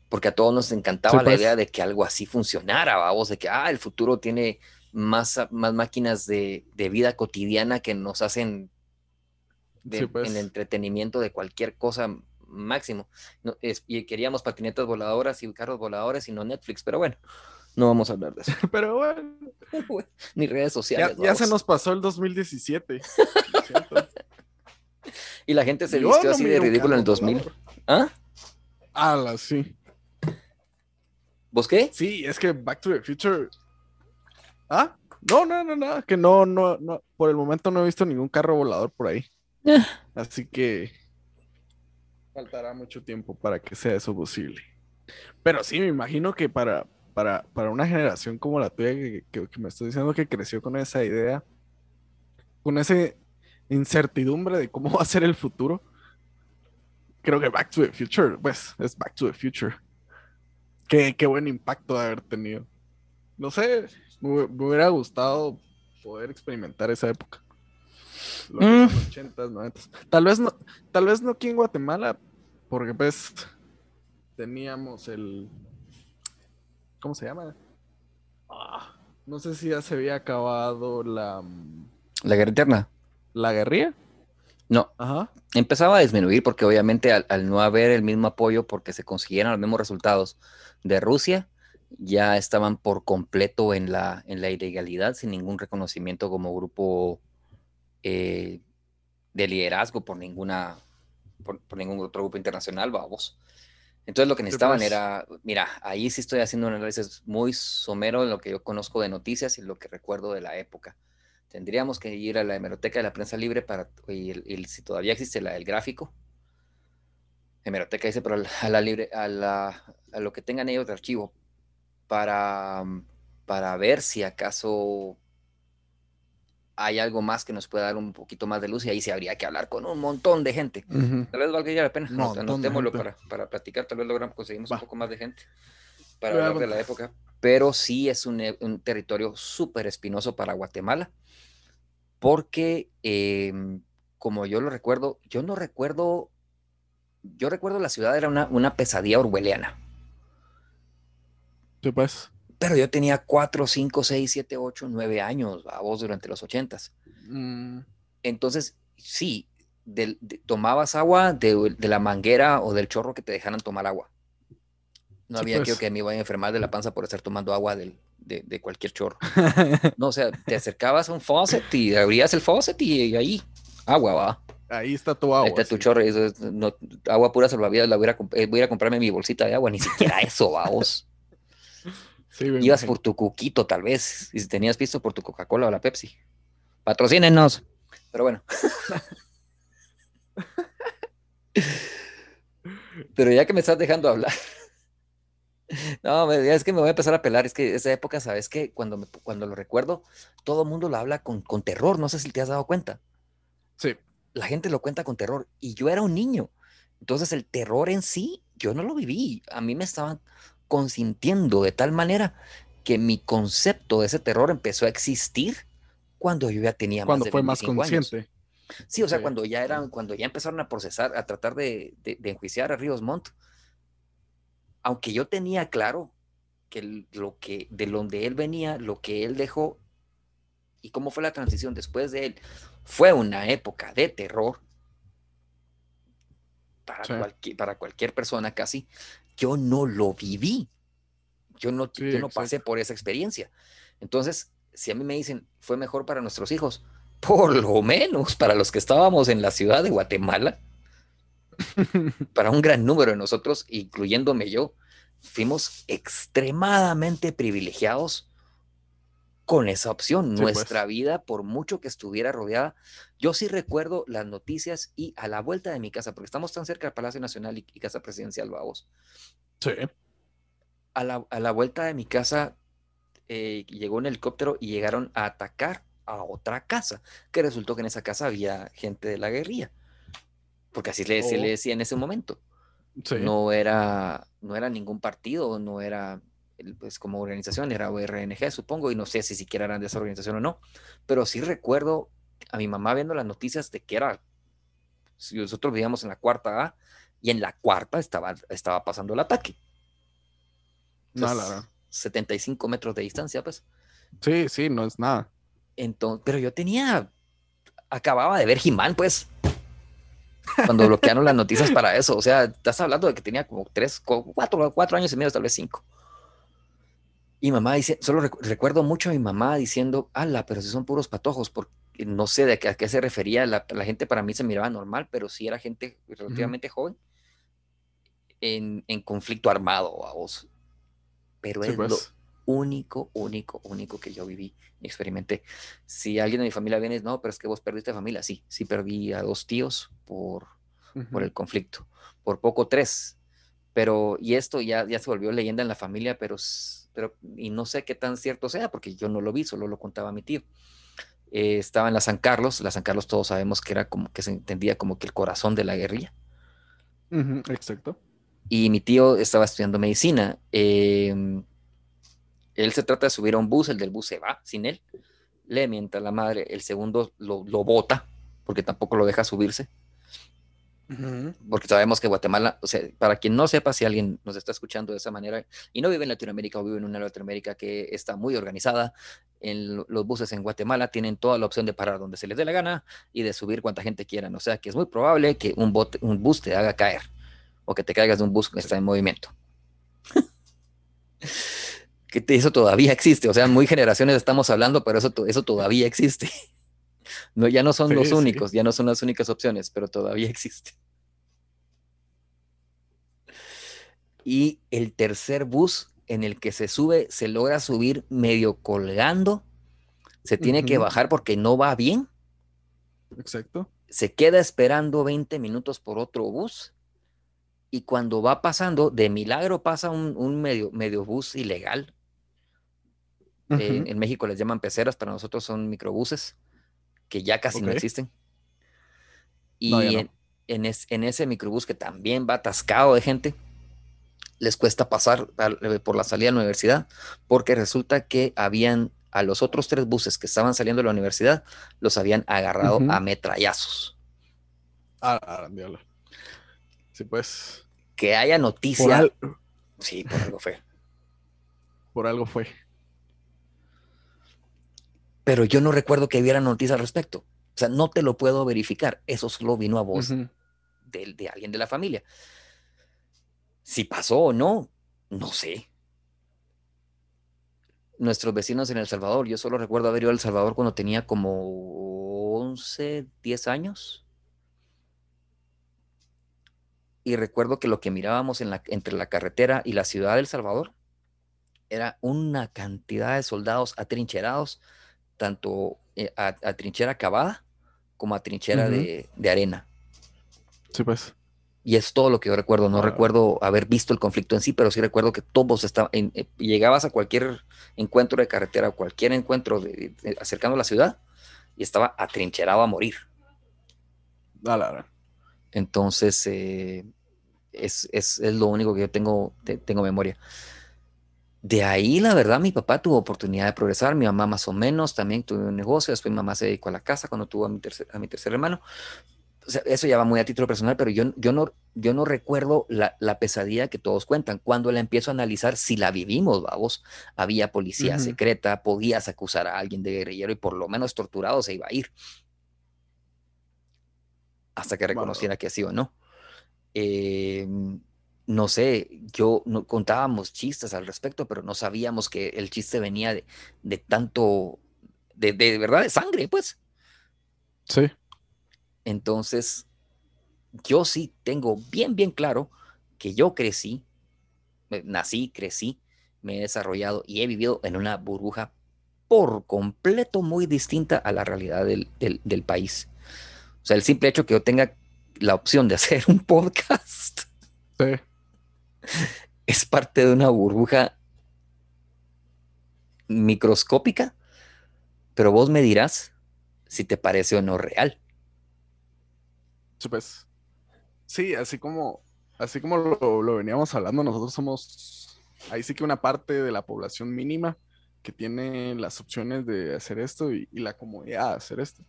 Porque a todos nos encantaba sí, pues. la idea de que algo así funcionara, vamos, de que ah, el futuro tiene más, más máquinas de, de vida cotidiana que nos hacen de, sí, pues. en entretenimiento de cualquier cosa máximo. No, es, y queríamos patinetas voladoras y carros voladores y no Netflix, pero bueno, no vamos a hablar de eso. pero bueno. Ni redes sociales. Ya, ya se nos pasó el 2017. y la gente se Yo vistió no así de ridículo en el 2000. Volador. ¿Ah? Ala, sí. ¿Vos qué? Sí, es que Back to the Future Ah, no, no, no, no, que no, no, no, por el momento no he visto ningún carro volador por ahí. Así que faltará mucho tiempo para que sea eso posible. Pero sí, me imagino que para, para, para una generación como la tuya, que, que, que me estoy diciendo que creció con esa idea, con esa incertidumbre de cómo va a ser el futuro, creo que Back to the Future, pues, es Back to the Future. Qué, qué buen impacto de haber tenido. No sé, me, me hubiera gustado poder experimentar esa época. Los mm. 80s, 90 Tal vez no, tal vez no aquí en Guatemala, porque pues teníamos el ¿cómo se llama? Ah, no sé si ya se había acabado la la guerra eterna. ¿La guerrilla? No. Ajá. Empezaba a disminuir porque obviamente al, al, no haber el mismo apoyo porque se consiguieran los mismos resultados de Rusia, ya estaban por completo en la, en la ilegalidad sin ningún reconocimiento como grupo eh, de liderazgo por ninguna por, por, ningún otro grupo internacional, vamos. Entonces lo que necesitaban pues. era, mira, ahí sí estoy haciendo un análisis muy somero de lo que yo conozco de noticias y lo que recuerdo de la época. Tendríamos que ir a la hemeroteca de la prensa libre para, y, el, y si todavía existe la del gráfico, hemeroteca dice, pero a la libre, a, la, a lo que tengan ellos de archivo, para, para ver si acaso hay algo más que nos pueda dar un poquito más de luz y ahí se habría que hablar con un montón de gente. Uh -huh. Tal vez valga la pena. No, Anotémoslo para, para platicar, tal vez logramos conseguimos Va. un poco más de gente para hablar de la época. Pero sí es un, un territorio súper espinoso para Guatemala, porque eh, como yo lo recuerdo, yo no recuerdo, yo recuerdo la ciudad era una, una pesadilla orwelliana. ¿Qué pues? Pero yo tenía 4, 5, 6, 7, 8, 9 años, a vos durante los 80s. Mm. Entonces, sí, de, de, tomabas agua de, de, la manguera o del chorro que te dejaran tomar agua. No sí, había pues. que me iba a enfermar de la panza por estar tomando agua del, de, de, cualquier chorro. no, o sea, te acercabas a un faucet y abrías el faucet y ahí, agua, va. Ahí está tu agua. Ahí está tu sí. chorro. Eso es, no, agua pura salvavidas, la voy a, eh, voy a, comprarme mi bolsita de agua. Ni siquiera eso, vamos. Sí, Ibas por tu cuquito, tal vez, y si tenías visto por tu Coca-Cola o la Pepsi. Patrocínenos. Pero bueno. Pero ya que me estás dejando hablar. No, es que me voy a empezar a pelar. Es que esa época, ¿sabes que Cuando, me, cuando lo recuerdo, todo el mundo lo habla con, con terror. No sé si te has dado cuenta. Sí. La gente lo cuenta con terror. Y yo era un niño. Entonces, el terror en sí, yo no lo viví. A mí me estaban consintiendo de tal manera que mi concepto de ese terror empezó a existir cuando yo ya tenía cuando más de fue más consciente. Sí, o sea, cuando ya eran, cuando ya empezaron a procesar, a tratar de, enjuiciar a Ríos Montt, aunque yo tenía claro que lo que de donde él venía, lo que él dejó y cómo fue la transición después de él, fue una época de terror para, para cualquier persona casi. Yo no lo viví. Yo no, yo no pasé por esa experiencia. Entonces, si a mí me dicen, fue mejor para nuestros hijos, por lo menos para los que estábamos en la ciudad de Guatemala, para un gran número de nosotros, incluyéndome yo, fuimos extremadamente privilegiados con esa opción. Nuestra pues. vida, por mucho que estuviera rodeada, yo sí recuerdo las noticias y a la vuelta de mi casa, porque estamos tan cerca del Palacio Nacional y, Casa Presidencial, vamos. Sí. A la, a la vuelta de mi casa eh, llegó un helicóptero y llegaron a atacar a otra casa, que resultó que en esa casa había gente de la guerrilla, porque así le, se le oh. decía en ese momento. No, era, no era ningún partido, no era pues como organización, era ORNG, supongo, y no sé si siquiera eran de esa organización o no, pero sí recuerdo a mi mamá viendo las noticias de que era, si nosotros vivíamos en la cuarta A, y en la cuarta estaba, estaba pasando el ataque. no, claro. 75 metros de distancia, pues. Sí, sí, no es nada. Entonces, pero yo tenía, acababa de ver Jimán, pues, cuando bloquearon las noticias para eso. O sea, estás hablando de que tenía como tres, cuatro, cuatro años y medio, tal vez cinco. Y mamá dice, solo recuerdo mucho a mi mamá diciendo, ala, pero si son puros patojos, porque no sé de qué, a qué se refería. La, gente para mí se miraba normal, pero sí era gente relativamente joven en, en, conflicto armado, a vos pero es lo pues. único, único, único que yo viví y experimenté. Si alguien de mi familia viene, no, pero es que vos perdiste familia, sí, sí perdí a dos tíos por, por el conflicto, por poco tres, pero, y esto ya, ya se volvió leyenda en la familia, pero, pero, y no sé qué tan cierto sea, porque yo no lo vi, solo lo contaba mi tío. Eh, estaba en la San Carlos, la San Carlos todos sabemos que era como que se entendía como que el corazón de la guerrilla. exacto y mi tío estaba estudiando medicina. Em, él se trata de subir a un bus, el del bus se va sin él, le mienta la madre, el segundo lo, lo bota, porque tampoco lo deja subirse. Porque sabemos que Guatemala, o sea, para quien no sepa, si alguien nos está escuchando de esa manera y no vive en Latinoamérica o vive en una Latinoamérica que está muy organizada, en los buses en Guatemala tienen toda la opción de parar donde se les dé la gana y de subir cuanta gente quieran. O sea, que es muy probable que un, un bus te haga caer o que te caigas de un bus que está en movimiento. que eso todavía existe, o sea, muy generaciones estamos hablando, pero eso, eso todavía existe. No, ya no son los únicos, ya no son las únicas opciones, pero todavía existe. Y el tercer bus en el que se sube, se logra subir medio colgando, se tiene que bajar porque no va bien. Exacto. Se queda esperando 20 minutos por otro bus y cuando va pasando, de milagro pasa un, medio, medio bus ilegal. en, México les llaman peceras, para nosotros son microbuses, que ya casi no existen. Y en, en, ese microbús que también va atascado de gente, les cuesta pasar eh, por la salida de la universidad, porque resulta que habían a los otros tres buses que estaban saliendo de la universidad, los habían agarrado a metrallazos. Ah, Sí, pues que haya noticia. Sí, por algo fue. Por algo fue. Pero yo no recuerdo que hubiera noticia al respecto. O sea, no te lo puedo verificar. Eso solo vino a voz de, alguien de la familia. Si pasó o no, no sé. Nuestros vecinos en El Salvador, yo solo recuerdo haber ido a El Salvador cuando tenía como 11, 10 años y recuerdo que lo que mirábamos en la, entre la carretera y la ciudad del Salvador era una cantidad de soldados atrincherados, tanto eh, a, trinchera cavada como a trinchera de, arena. Sí, pues. Y es todo lo que yo recuerdo. No recuerdo haber visto el conflicto en sí, pero sí recuerdo que todos estaban. Eh, llegabas a cualquier encuentro de carretera, cualquier encuentro de, acercando a la ciudad, y estaba atrincherado a morir. Dale, entonces, eh, es, lo único que yo tengo, tengo memoria. De ahí, la verdad, mi papá tuvo oportunidad de progresar, mi mamá más o menos, también tuvo un negocio, después mi mamá se dedicó a la casa cuando tuvo a mi tercer, a mi tercer hermano. O sea, eso ya va muy a título personal, pero yo, yo, no, yo no recuerdo la, la, pesadilla que todos cuentan. Cuando la empiezo a analizar, si la vivimos, vamos, había policía uh -huh. secreta, podías acusar a alguien de guerrillero y por lo menos torturado se iba a ir. Hasta que reconociera que así o no. Eh, no sé, yo no, contábamos chistes al respecto, pero no sabíamos que el chiste venía de, de tanto, de, de, verdad, de sangre, pues. Sí. Entonces, yo sí tengo bien, bien claro que yo crecí, nací, crecí, me he desarrollado y he vivido en una burbuja por completo muy distinta a la realidad del, del, del país. O sea, el simple hecho que yo tenga la opción de hacer un podcast. Sí es parte de una burbuja microscópica, pero vos me dirás si te parece o no real. Pues, sí, así como, así como lo, lo, veníamos hablando, nosotros somos ahí sí que una parte de la población mínima que tiene las opciones de hacer esto y, la comodidad de hacer esto.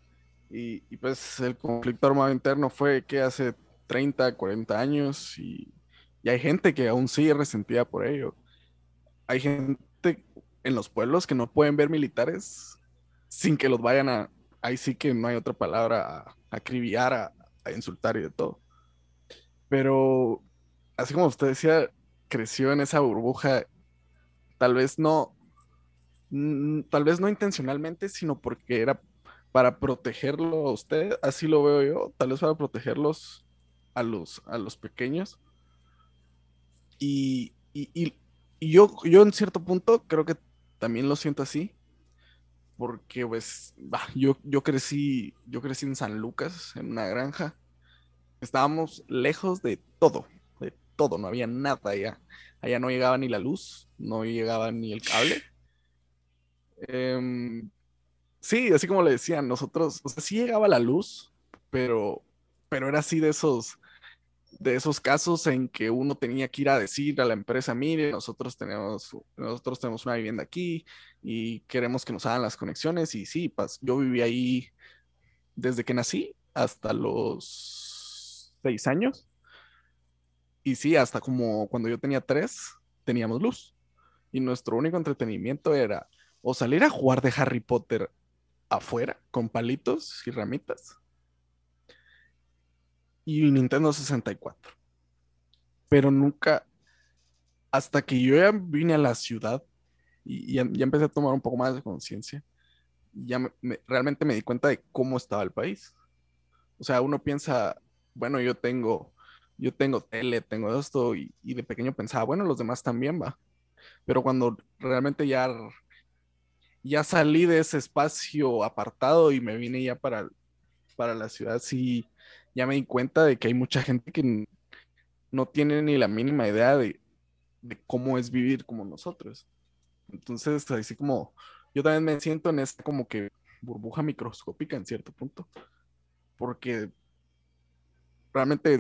Y, pues el conflicto armado interno fue que hace 30, 40 años y y hay gente que aún sigue resentida por ello. Hay gente en los pueblos que no pueden ver militares sin que los vayan a, ahí sí que no hay otra palabra, a, acribillar, a, a, insultar y de todo. Pero, así como usted decía, creció en esa burbuja, tal vez no, tal vez no intencionalmente, sino porque era para protegerlo a usted, así lo veo yo, tal vez para protegerlos a los, a los pequeños y, y, y, yo, yo en cierto punto creo que también lo siento así, porque pues yo, yo, crecí, yo crecí en San Lucas, en una granja. Estábamos lejos de todo, de todo, no había nada allá. Allá no llegaba ni la luz, no llegaba ni el cable. Eh, sí, así como le decían, nosotros, o sea, sí llegaba la luz, pero, pero era así de esos de esos casos en que uno tenía que ir a decir a la empresa, mire, nosotros tenemos, nosotros tenemos una vivienda aquí y queremos que nos hagan las conexiones. Y sí, pues, yo viví ahí desde que nací hasta los seis años. Y sí, hasta como cuando yo tenía tres, teníamos luz. Y nuestro único entretenimiento era o salir a jugar de Harry Potter afuera con palitos y ramitas y Nintendo 64. Pero nunca, hasta que yo ya vine a la ciudad y ya, ya empecé a tomar un poco más de conciencia, ya me, me, realmente me di cuenta de cómo estaba el país. O sea, uno piensa, bueno, yo tengo, yo tengo tele, tengo esto, y, y de pequeño pensaba, bueno, los demás también va. Pero cuando realmente ya, ya salí de ese espacio apartado y me vine ya para, para la ciudad, sí, ya me di cuenta de que hay mucha gente que no tiene ni la mínima idea de, de cómo es vivir como nosotros. Entonces, así como yo también me siento en esta como que burbuja microscópica en cierto punto, porque realmente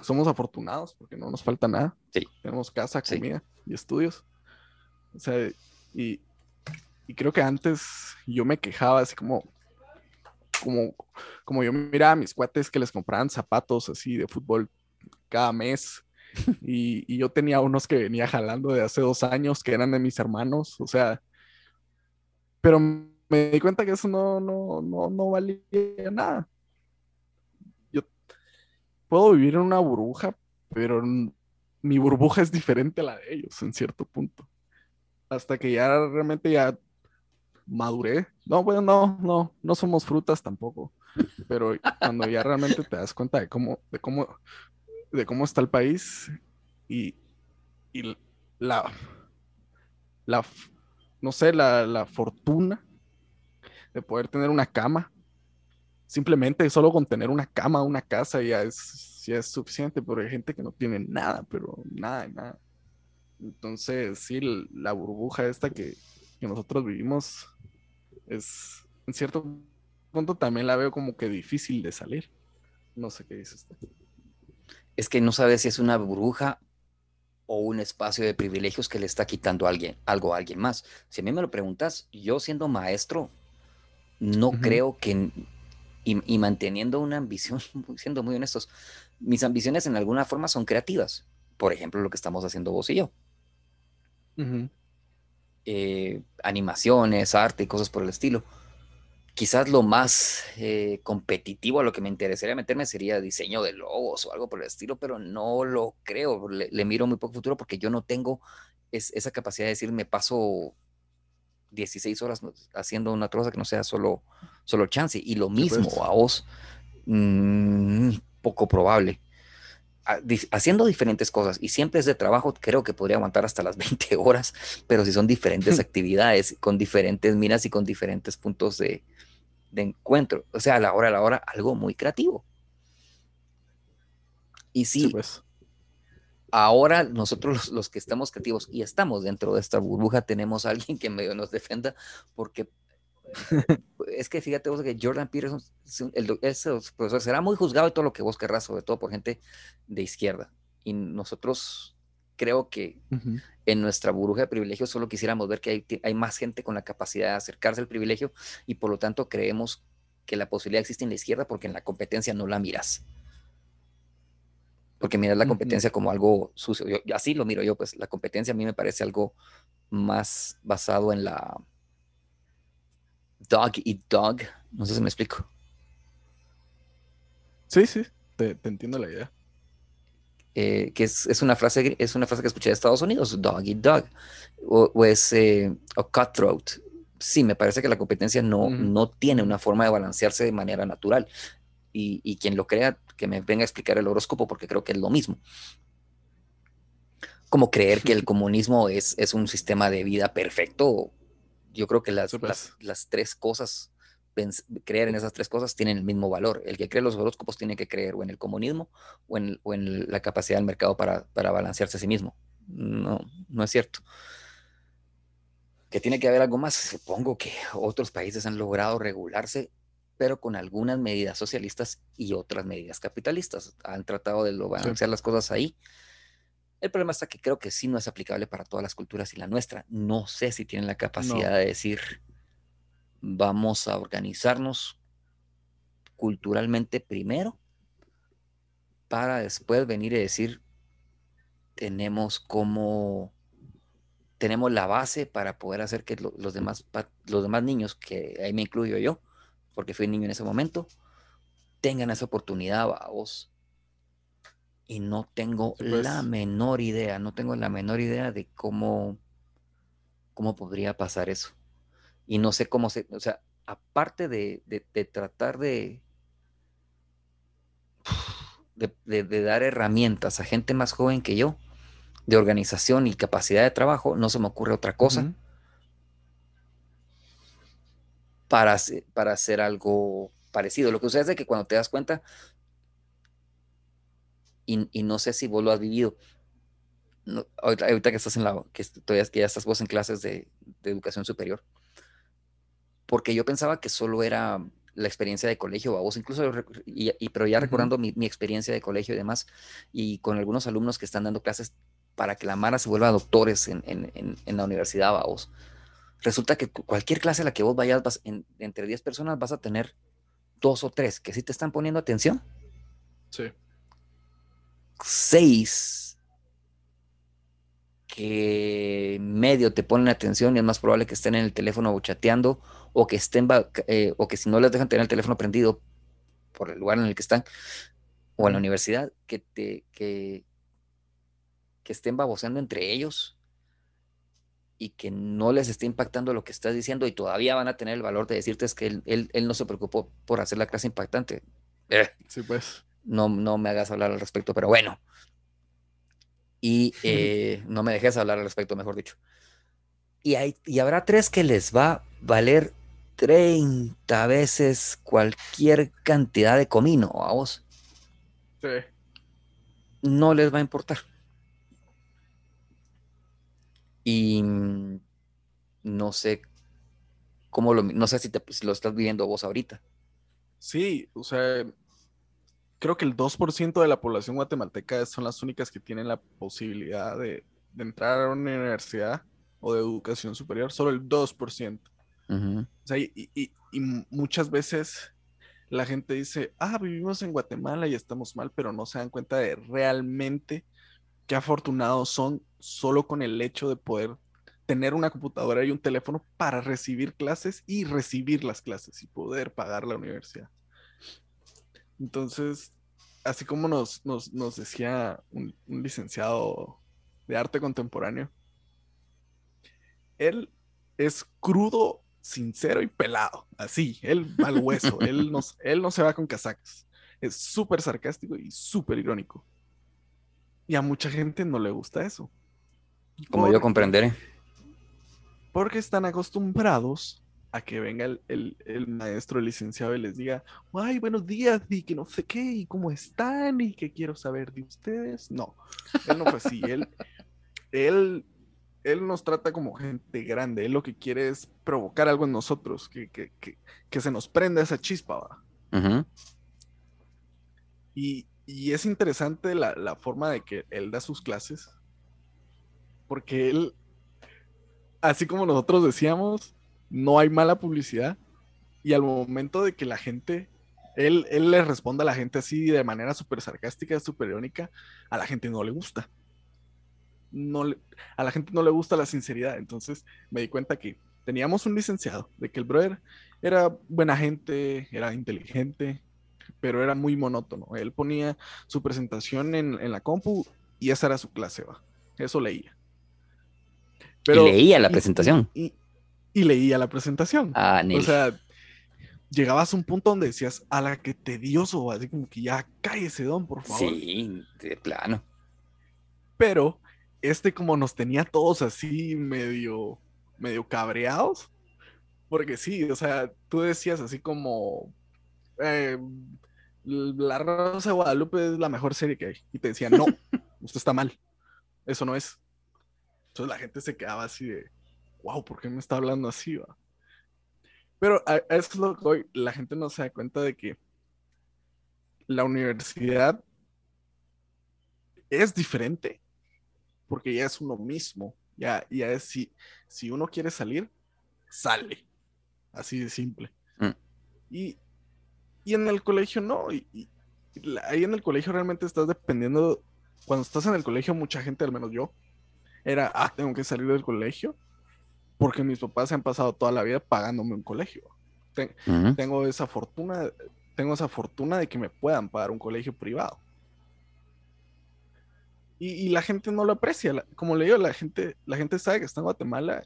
somos afortunados porque no nos falta nada. Sí. Tenemos casa, comida sí. y estudios. O sea, y, y creo que antes yo me quejaba así como, como, como yo miraba a mis cuates que les compraban zapatos así de fútbol cada mes. Y, y, yo tenía unos que venía jalando de hace dos años que eran de mis hermanos, o sea, pero me di cuenta que eso no, no, no, no valía nada. Yo puedo vivir en una burbuja, pero mi burbuja es diferente a la de ellos en cierto punto. Hasta que ya realmente ya maduré. No, bueno, no, no, no somos frutas tampoco. Pero cuando ya realmente te das cuenta de cómo, de cómo, de cómo está el país y, y la, la, no sé, la, la, fortuna de poder tener una cama. Simplemente solo con tener una cama, una casa ya es, ya es suficiente, pero hay gente que no tiene nada, pero nada, nada. Entonces, sí, la burbuja esta que, que nosotros vivimos es, en cierto punto también la veo como que difícil de salir. No sé qué dice usted. Es que no sabes si es una burbuja o un espacio de privilegios que le está quitando a alguien, algo a alguien más. Si a mí me lo preguntas, yo siendo maestro, no creo que, y, manteniendo una ambición, siendo muy honestos, mis ambiciones en alguna forma son creativas. Por ejemplo, lo que estamos haciendo vos y yo. Eh, animaciones, arte y cosas por el estilo. Quizás lo más eh, competitivo a lo que me interesaría meterme sería diseño de logos o algo por el estilo, pero no lo creo. Le, miro muy poco futuro porque yo no tengo esa capacidad de decir me paso 16 horas haciendo una cosa que no sea solo, solo chance. Y lo mismo a vos, mm, poco probable haciendo diferentes cosas y siempre es de trabajo, creo que podría aguantar hasta las 20 horas, pero si son diferentes actividades con diferentes miras y con diferentes puntos de, encuentro, o sea, a la hora a la hora, algo muy creativo. Y sí, pues. ahora nosotros los, que estamos creativos y estamos dentro de esta burbuja, tenemos a alguien que medio nos defenda porque es que fíjate vos que Jordan Peterson, el, profesor, será muy juzgado y todo lo que vos querrás, sobre todo por gente de izquierda. Y nosotros creo que en nuestra burbuja de privilegios solo quisiéramos ver que hay, hay, más gente con la capacidad de acercarse al privilegio y por lo tanto creemos que la posibilidad existe en la izquierda porque en la competencia no la miras. Porque miras la competencia como algo sucio. así lo miro yo, pues la competencia a mí me parece algo más basado en la, dog y dog. No sé si me explico. Sí, sí, te, entiendo la idea. Eh, que es, una frase, es una frase que escuché de Estados Unidos, dog y dog, o, es eh, cutthroat. Sí, me parece que la competencia no, no tiene una forma de balancearse de manera natural. Y, quien lo crea, que me venga a explicar el horóscopo, porque creo que es lo mismo. Como creer que el comunismo es, es un sistema de vida perfecto, yo creo que las, las, tres cosas, creer en esas tres cosas tienen el mismo valor. El que cree los horóscopos tiene que creer o en el comunismo o en, o en la capacidad del mercado para, para, balancearse a sí mismo. No, no es cierto. Que tiene que haber algo más. Supongo que otros países han logrado regularse, pero con algunas medidas socialistas y otras medidas capitalistas. Han tratado de balancear las cosas ahí el problema está que creo que sí no es aplicable para todas las culturas y la nuestra. No sé si tienen la capacidad de decir, vamos a organizarnos culturalmente primero para después venir y decir, tenemos como, tenemos la base para poder hacer que los, demás, los demás niños, que ahí me incluyo yo, porque fui niño en ese momento, tengan esa oportunidad, vos y no tengo la pues. menor idea, no tengo la menor idea de cómo, cómo podría pasar eso. Y no sé cómo se, o sea, aparte de, tratar de, de, dar herramientas a gente más joven que yo, de organización y capacidad de trabajo, no se me ocurre otra cosa para, para hacer algo parecido. Lo que sucede es que cuando te das cuenta, y, no sé si vos lo has vivido. ahorita, que estás en la, que todavía que ya estás vos en clases de, educación superior, porque yo pensaba que solo era la experiencia de colegio, a vos incluso, y, pero ya recordando mi, experiencia de colegio y demás, y con algunos alumnos que están dando clases para que la Mara se vuelva doctores en, en, la universidad, a vos. Resulta que cualquier clase a la que vos vayas, vas, entre 10 personas vas a tener dos o tres que sí te están poniendo atención. Sí seis que medio te ponen atención y es más probable que estén en el teléfono chateando o que estén eh, o que si no les dejan tener el teléfono prendido por el lugar en el que están o en la universidad que te que, que estén baboseando entre ellos y que no les esté impactando lo que estás diciendo y todavía van a tener el valor de decirte es que él, él, no se preocupó por hacer la clase impactante. Eh. Sí, pues no, no me hagas hablar al respecto, pero bueno. Y eh, no me dejes hablar al respecto, mejor dicho. Y, hay, y habrá tres que les va a valer 30 veces cualquier cantidad de comino a vos. Sí. No les va a importar. Y no sé cómo lo, no sé si, te, si lo estás viviendo vos ahorita. Sí, o sea, creo que el 2% de la población guatemalteca son las únicas que tienen la posibilidad de, entrar a una universidad o de educación superior, solo el 2%. o sea, y, muchas veces la gente dice, ah, vivimos en Guatemala y estamos mal, pero no se dan cuenta de realmente qué afortunados son solo con el hecho de poder tener una computadora y un teléfono para recibir clases y recibir las clases y poder pagar la universidad. Entonces, así como nos, decía un, licenciado de arte contemporáneo, él es crudo, sincero y pelado, así, él va al hueso, él, no, él no se va con casacas, es súper sarcástico y súper irónico. Y a mucha gente no le gusta eso. Como yo comprenderé. Porque están acostumbrados a que venga el, maestro licenciado y les diga, ay, buenos días, y que no sé qué, y cómo están, y que quiero saber de ustedes. No, él no fue así. él, él, él nos trata como gente grande. Él lo que quiere es provocar algo en nosotros, que, que, se nos prenda esa chispa. y, es interesante la, la forma de que él da sus clases, porque él, así como nosotros decíamos, no hay mala publicidad. Y al momento de que la gente, él, él le responde a la gente así de manera súper sarcástica, súper irónica, a la gente no le gusta. No a la gente no le gusta la sinceridad. Entonces me di cuenta que teníamos un licenciado, de que el brother era buena gente, era inteligente, pero era muy monótono. Él ponía su presentación en, la compu y esa era su clase, va. Eso leía. Pero, leía la presentación y leía la presentación. Ah, o sea, llegabas a un punto donde decías, a la que tedioso, así como que ya cállese, don, por favor. Sí, de plano. Pero este como nos tenía todos así medio, medio cabreados, porque sí, o sea, tú decías así como, eh, La Rosa de Guadalupe es la mejor serie que hay, y te decían, no, usted está mal, eso no es. Entonces la gente se quedaba así de, wow, ¿por qué me está hablando así? Va? Pero eso es lo que hoy la gente no se da cuenta de que la universidad es diferente porque ya es uno mismo. Ya, ya es si, si uno quiere salir, sale. Así de simple. Mm. Y, en el colegio no. Y, ahí en el colegio realmente estás dependiendo. Cuando estás en el colegio, mucha gente, al menos yo, era, ah, tengo que salir del colegio porque mis papás se han pasado toda la vida pagándome un colegio. Tengo esa fortuna, tengo esa fortuna de que me puedan pagar un colegio privado. Y, la gente no lo aprecia. como le digo, la gente, la gente sabe que está en Guatemala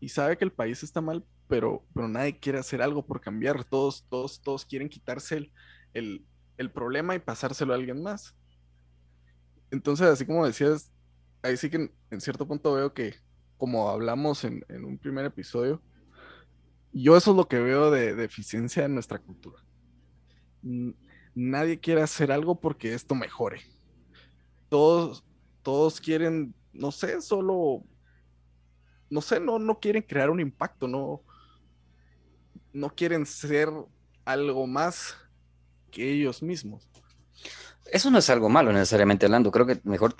y, sabe que el país está mal, pero, pero nadie quiere hacer algo por cambiar. Todos, todos, todos quieren quitarse el, el problema y pasárselo a alguien más. Entonces, así como decías, ahí sí que en cierto punto veo que, como hablamos en, un primer episodio, yo eso es lo que veo de deficiencia en nuestra cultura. Nadie quiere hacer algo porque esto mejore. Todos, todos quieren, no sé, solo, no sé, no, no quieren crear un impacto, no, no quieren ser algo más que ellos mismos. Eso no es algo malo necesariamente hablando, creo que mejor,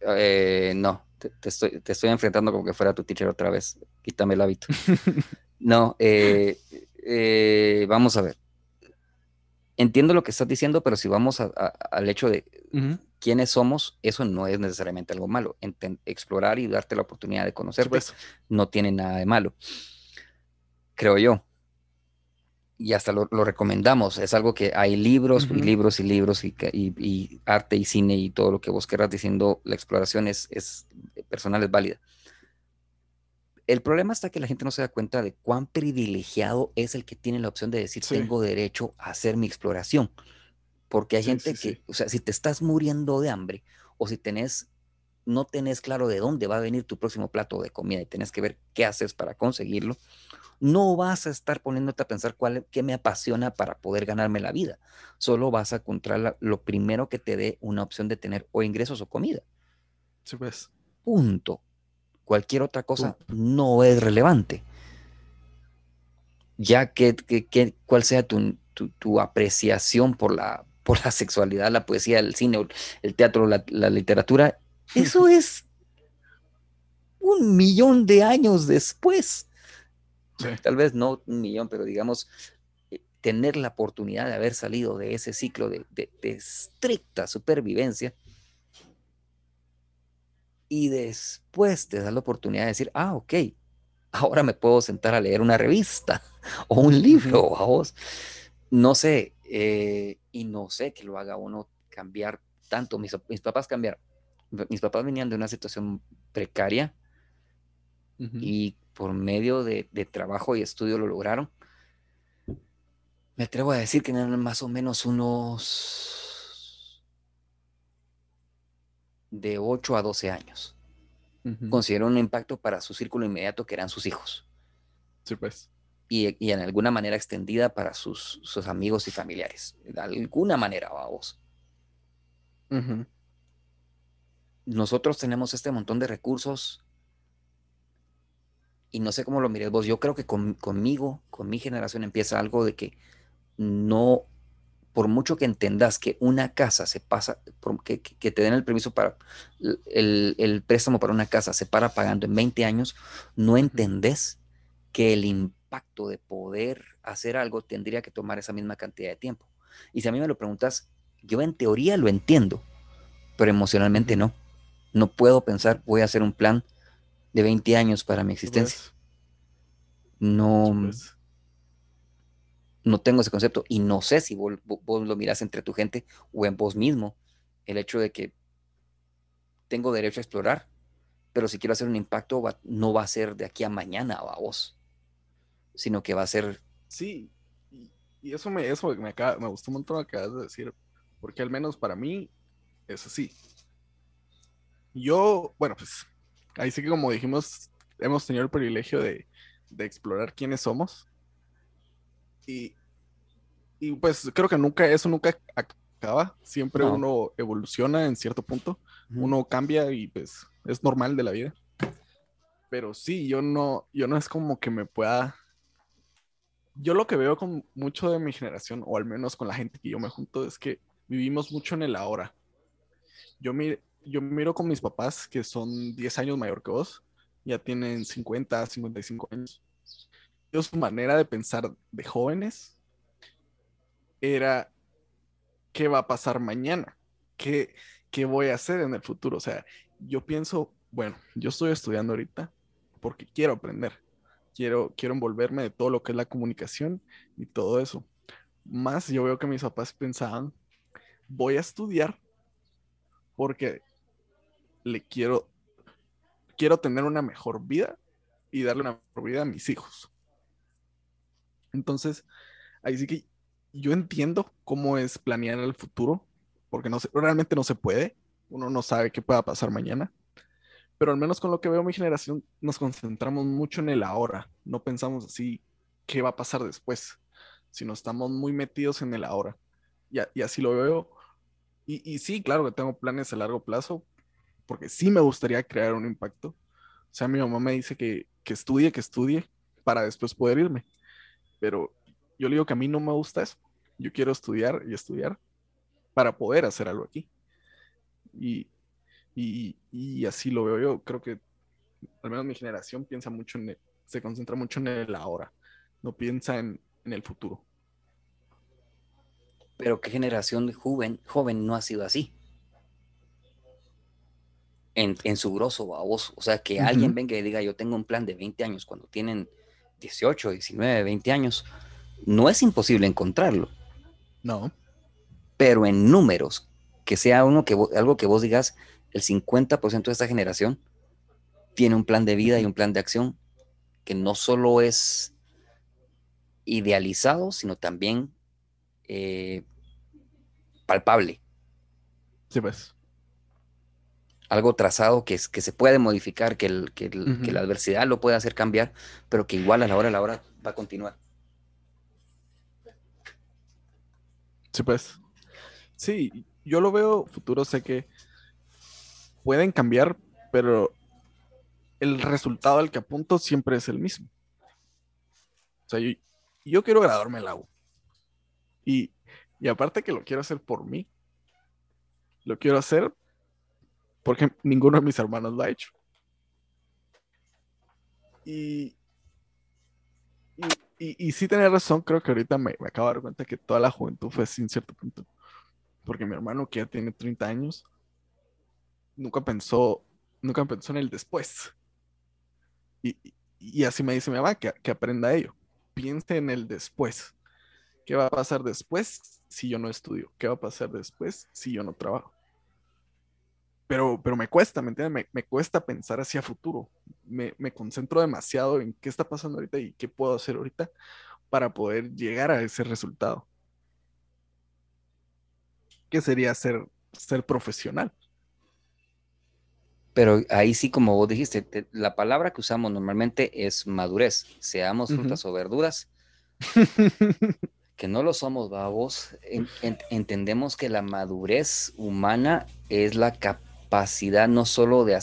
eh, no, te, estoy, te estoy enfrentando como que fuera tu teacher otra vez. Quítame el hábito. no, eh, eh, vamos a ver. Entiendo lo que estás diciendo, pero si vamos al hecho de quiénes somos, eso no es necesariamente algo malo. explorar y darte la oportunidad de conocerte no tiene nada de malo. Creo yo y hasta lo, recomendamos. Es algo que hay libros y libros y libros y, arte y cine y todo lo que vos querrás diciendo, la exploración es, es personal, es válida. El problema está que la gente no se da cuenta de cuán privilegiado es el que tiene la opción de decir tengo derecho a hacer mi exploración. Porque hay gente que, o sea, si te estás muriendo de hambre o si tenés, no tenés claro de dónde va a venir tu próximo plato de comida y tenés que ver qué haces para conseguirlo, no vas a estar poniéndote a pensar cuál, qué me apasiona para poder ganarme la vida. Solo vas a encontrar lo primero que te dé una opción de tener o ingresos o comida. Sí, pues. Punto. Cualquier otra cosa no es relevante. Ya que, cuál sea tu, apreciación por la, por la sexualidad, la poesía, el cine, el teatro, la, literatura, eso es un millón de años después. Tal vez no un millón, pero digamos, eh, tener la oportunidad de haber salido de ese ciclo de, de estricta supervivencia y después te da la oportunidad de decir, ah, ok, ahora me puedo sentar a leer una revista o un libro, vamos. No sé, eh, y no sé que lo haga uno cambiar tanto. Mis, papás cambiaron. Mis papás venían de una situación precaria y por medio de, de, trabajo y estudio lo lograron. Me atrevo a decir que eran más o menos unos de 8 a 12 años. Considero un impacto para su círculo inmediato que eran sus hijos. Sí, pues. Y, y en alguna manera extendida para sus, sus, amigos y familiares. De alguna manera, vamos. Nosotros tenemos este montón de recursos y no sé cómo lo mires vos. Yo creo que conmigo, con mi generación, empieza algo de que no por mucho que entendas que una casa se pasa, que, te den el permiso para el, préstamo para una casa se para pagando en 20 años, no entendés que el impacto de poder hacer algo tendría que tomar esa misma cantidad de tiempo. Y si a mí me lo preguntas, yo en teoría lo entiendo, pero emocionalmente no. No puedo pensar, voy a hacer un plan de 20 años para mi existencia. No, no tengo ese concepto y no sé si vos, lo miras entre tu gente o en vos mismo, el hecho de que tengo derecho a explorar, pero si quiero hacer un impacto no va a ser de aquí a mañana a vos, sino que va a ser... Sí, y, eso, me, eso me, me gustó un montón lo que acabas de decir, porque al menos para mí es así. Yo, bueno, pues ahí sí que como dijimos, hemos tenido el privilegio de, de explorar quiénes somos y, pues creo que nunca, eso nunca acaba. Siempre uno evoluciona en cierto punto. Uno cambia y pues es normal de la vida. Pero sí, yo no, yo no es como que me pueda. Yo lo que veo con mucho de mi generación, o al menos con la gente que yo me junto, es que vivimos mucho en el ahora. Yo, yo miro con mis papás, que son 10 años mayor que vos, ya tienen 50, 55 años su manera de pensar de jóvenes era qué va a pasar mañana, qué, qué voy a hacer en el futuro. O sea, yo pienso, bueno, yo estoy estudiando ahorita porque quiero aprender, quiero, quiero envolverme de todo lo que es la comunicación y todo eso. Más yo veo que mis papás pensaban, voy a estudiar porque le quiero, quiero tener una mejor vida y darle una mejor vida a mis hijos. Entonces, ahí sí que yo entiendo cómo es planear el futuro, porque no realmente no se puede. Uno no sabe qué pueda pasar mañana. Pero al menos con lo que veo mi generación, nos concentramos mucho en el ahora. No pensamos así qué va a pasar después, sino estamos muy metidos en el ahora. Y, así lo veo. Y, y, sí, claro que tengo planes a largo plazo, porque sí me gustaría crear un impacto. O sea, mi mamá me dice que, que estudie, que estudie, para después poder irme pero yo le digo que a mí no me gusta eso. Yo quiero estudiar y estudiar para poder hacer algo aquí. Y, y, así lo veo yo. Creo que al menos mi generación piensa mucho en, se concentra mucho en el ahora, no piensa en, el futuro. Pero qué generación de joven, joven no ha sido así. En, en su grosso baboso. O sea, que alguien venga y diga, yo tengo un plan de 20 años cuando tienen 18, 19, 20 años, no es imposible encontrarlo. No. Pero en números, que sea uno que algo que vos digas, el 50% de esta generación tiene un plan de vida y un plan de acción que no solo es idealizado, sino también eh, palpable. Sí, pues algo trazado que, que se puede modificar, que, el, que, la adversidad lo puede hacer cambiar, pero que igual a la hora a la hora va a continuar. Sí, pues. Sí, yo lo veo futuro, sé que pueden cambiar, pero el resultado al que apunto siempre es el mismo. O sea, yo, quiero graduarme en la U. Y, Y aparte que lo quiero hacer por mí, lo quiero hacer porque ninguno de mis hermanos lo ha hecho. Y, y, sí tenía razón, creo que ahorita me, me, acabo de dar cuenta que toda la juventud fue sin cierto punto. Porque mi hermano, que ya tiene 30 años, nunca pensó, nunca pensó en el después. Y, y así me dice mi mamá, que, que aprenda ello. Piense en el después. ¿Qué va a pasar después si yo no estudio? ¿Qué va a pasar después si yo no trabajo? Pero, pero me cuesta, ¿me entiendes? Me, cuesta pensar hacia futuro. Me, me, concentro demasiado en qué está pasando ahorita y qué puedo hacer ahorita para poder llegar a ese resultado. ¿Qué sería ser, ser profesional? Pero ahí sí, como vos dijiste, la palabra que usamos normalmente es madurez. Seamos frutas o verduras. que no lo somos, babos. entendemos que la madurez humana es la capacidad no solo de,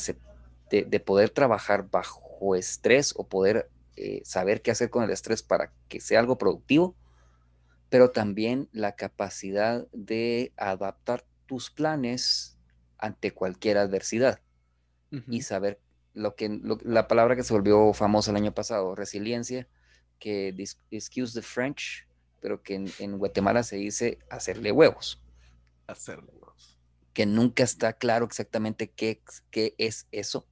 de, poder trabajar bajo estrés o poder eh, saber qué hacer con el estrés para que sea algo productivo, pero también la capacidad de adaptar tus planes ante cualquier adversidad y saber lo que la palabra que se volvió famosa el año pasado, resiliencia, que excuse the French, pero que en, Guatemala se dice hacerle huevos. Hacerle huevos. Que nunca está claro exactamente qué, qué es eso,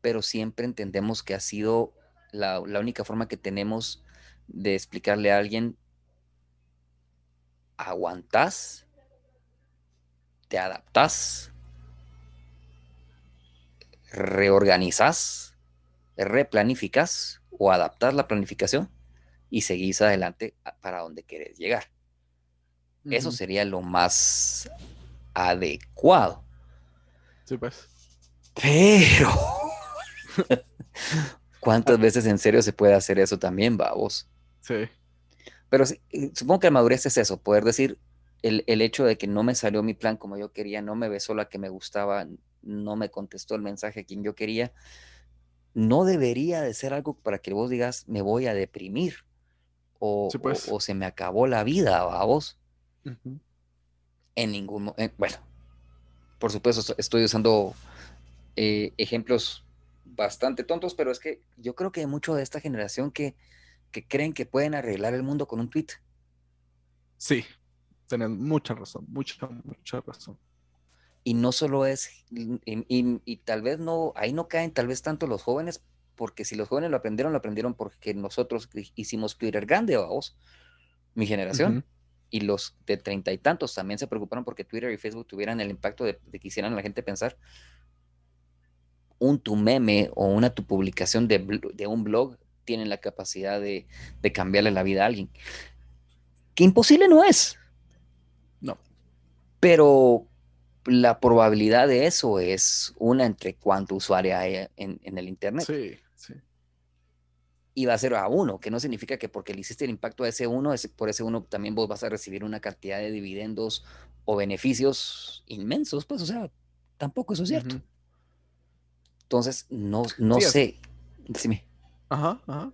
pero siempre entendemos que ha sido la, la única forma que tenemos de explicarle a alguien, aguantás, te adaptás, reorganizás, replanificás o adaptás la planificación y seguís adelante para donde querés llegar. Eso sería lo más adecuado. Sí, pues. Pero, ¿cuántas veces en serio se puede hacer eso también, babos? Sí. Pero supongo que la madurez es eso, poder decir el, el, hecho de que no me salió mi plan como yo quería, no me besó la que me gustaba, no me contestó el mensaje a quien yo quería, no debería de ser algo para que vos digas, me voy a deprimir o, pues. o, se me acabó la vida, a vos. En ningún momento, bueno, por supuesto estoy usando eh, ejemplos bastante tontos, pero es que yo creo que hay mucho de esta generación que, que creen que pueden arreglar el mundo con un tweet. Sí, tienen mucha razón, mucha, mucha razón y no solo es, y, tal vez no, ahí no caen tal vez tanto los jóvenes, porque si los jóvenes lo aprendieron, lo aprendieron porque nosotros hicimos Twitter grande, vamos, mi generación. Y los de treinta y tantos también se preocuparon porque Twitter y Facebook tuvieran el impacto de, que hicieran a la gente pensar un tu meme o una tu publicación de, de un blog tienen la capacidad de, de cambiarle la vida a alguien. Que imposible no es. No. Pero la probabilidad de eso es una entre cuánto usuario hay en, el Internet. Sí. Y va a ser a uno, que no significa que porque le hiciste el impacto a ese uno, por ese uno también vos vas a recibir una cantidad de dividendos o beneficios inmensos, pues, o sea, tampoco eso es cierto. Entonces, no, no sé. Decime. Ajá, ajá.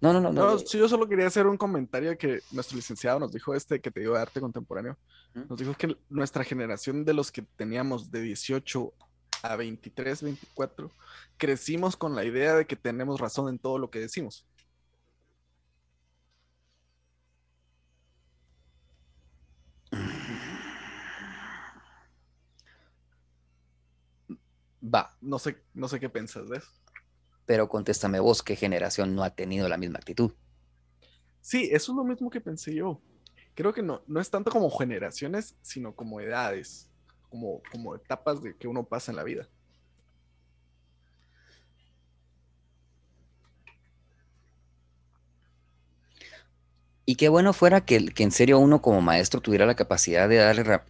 No, no, no. no, yo solo quería hacer un comentario que nuestro licenciado nos dijo este que te dio de arte contemporáneo. Nos dijo que nuestra generación de los que teníamos de 18 a 23, 24, crecimos con la idea de que tenemos razón en todo lo que decimos. Va. No sé, no sé qué piensas de eso. Pero contéstame vos, ¿qué generación no ha tenido la misma actitud? Sí, eso es lo mismo que pensé yo. Creo que no, no es tanto como generaciones, sino como edades, como, como etapas de que uno pasa en la vida. Y qué bueno fuera que, que, en serio uno como maestro tuviera la capacidad de darle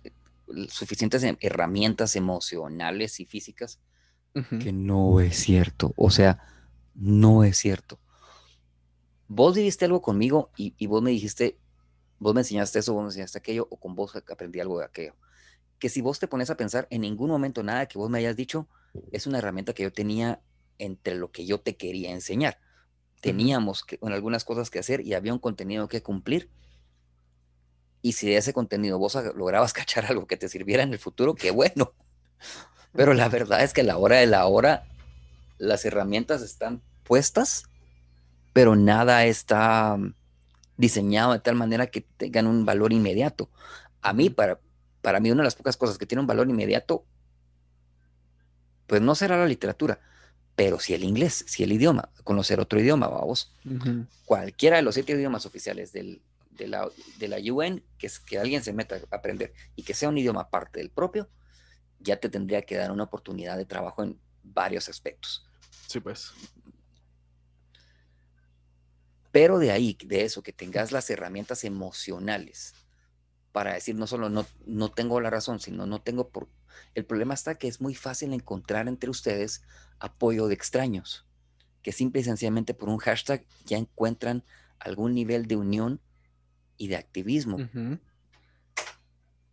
suficientes herramientas emocionales y físicas que no es cierto. O sea, no es cierto. Vos viviste algo conmigo y, vos me dijiste, vos me enseñaste eso, vos me enseñaste aquello, o con vos aprendí algo de aquello. Que si vos te pones a pensar, en ningún momento nada que vos me hayas dicho es una herramienta que yo tenía entre lo que yo te quería enseñar. Teníamos que, algunas cosas que hacer y había un contenido que cumplir. Y si de ese contenido vos lograbas cachar algo que te sirviera en el futuro, qué bueno. Pero la verdad es que a la hora de la hora, las herramientas están puestas, pero nada está mm, diseñado de tal manera que tengan un valor inmediato. A mí, para, para mí, una de las pocas cosas que tiene un valor inmediato, pues no será la literatura, pero si el inglés, si el idioma, conocer otro idioma, vamos. Cualquiera de los siete idiomas oficiales del, de, la, de, la, UN, que es que alguien se meta a aprender y que sea un idioma aparte del propio, ya te tendría que dar una oportunidad de trabajo en varios aspectos. Sí, pues. Pero de ahí, de eso, que tengas las herramientas emocionales para decir no solo no, no tengo la razón, sino no tengo por... El problema está que es muy fácil encontrar entre ustedes apoyo de extraños, que simple y sencillamente por un hashtag ya encuentran algún nivel de unión y de activismo.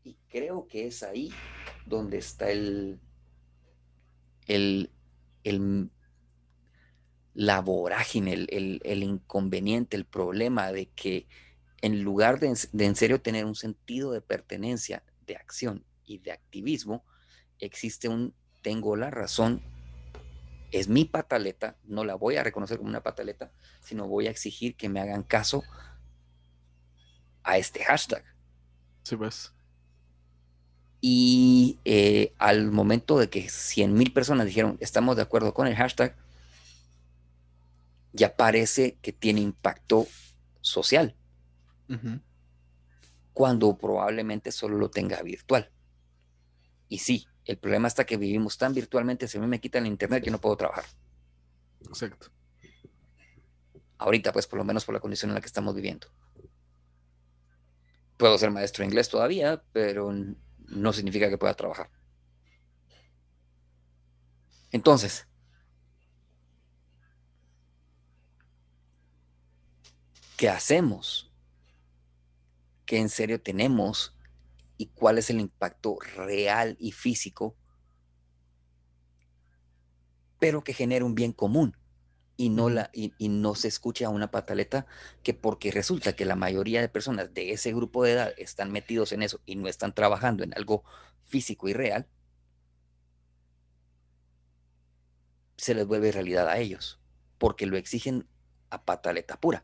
Y creo que es ahí donde está el, el, el la vorágine, el, el, inconveniente, el problema de que en lugar de, de, en serio tener un sentido de pertenencia, de acción y de activismo, existe un tengo la razón es mi pataleta, no la voy a reconocer como una pataleta, sino voy a exigir que me hagan caso a este hashtag. Sí, pues. Y eh, al momento de que 100 mil personas dijeron, estamos de acuerdo con el hashtag, ya parece que tiene impacto social. Cuando probablemente solo lo tenga virtual. Y sí, el problema está que vivimos tan virtualmente, si a mí me quitan el internet, yo no puedo trabajar. Exacto. Ahorita, pues, por lo menos por la condición en la que estamos viviendo. Puedo ser maestro de inglés todavía, pero no significa que pueda trabajar. Entonces, ¿qué hacemos? ¿Qué en serio tenemos y cuál es el impacto real y físico, pero que genere un bien común y no, la, y, no se escuche a una pataleta que porque resulta que la mayoría de personas de ese grupo de edad están metidos en eso y no están trabajando en algo físico y real, se les vuelve realidad a ellos, porque lo exigen a pataleta pura.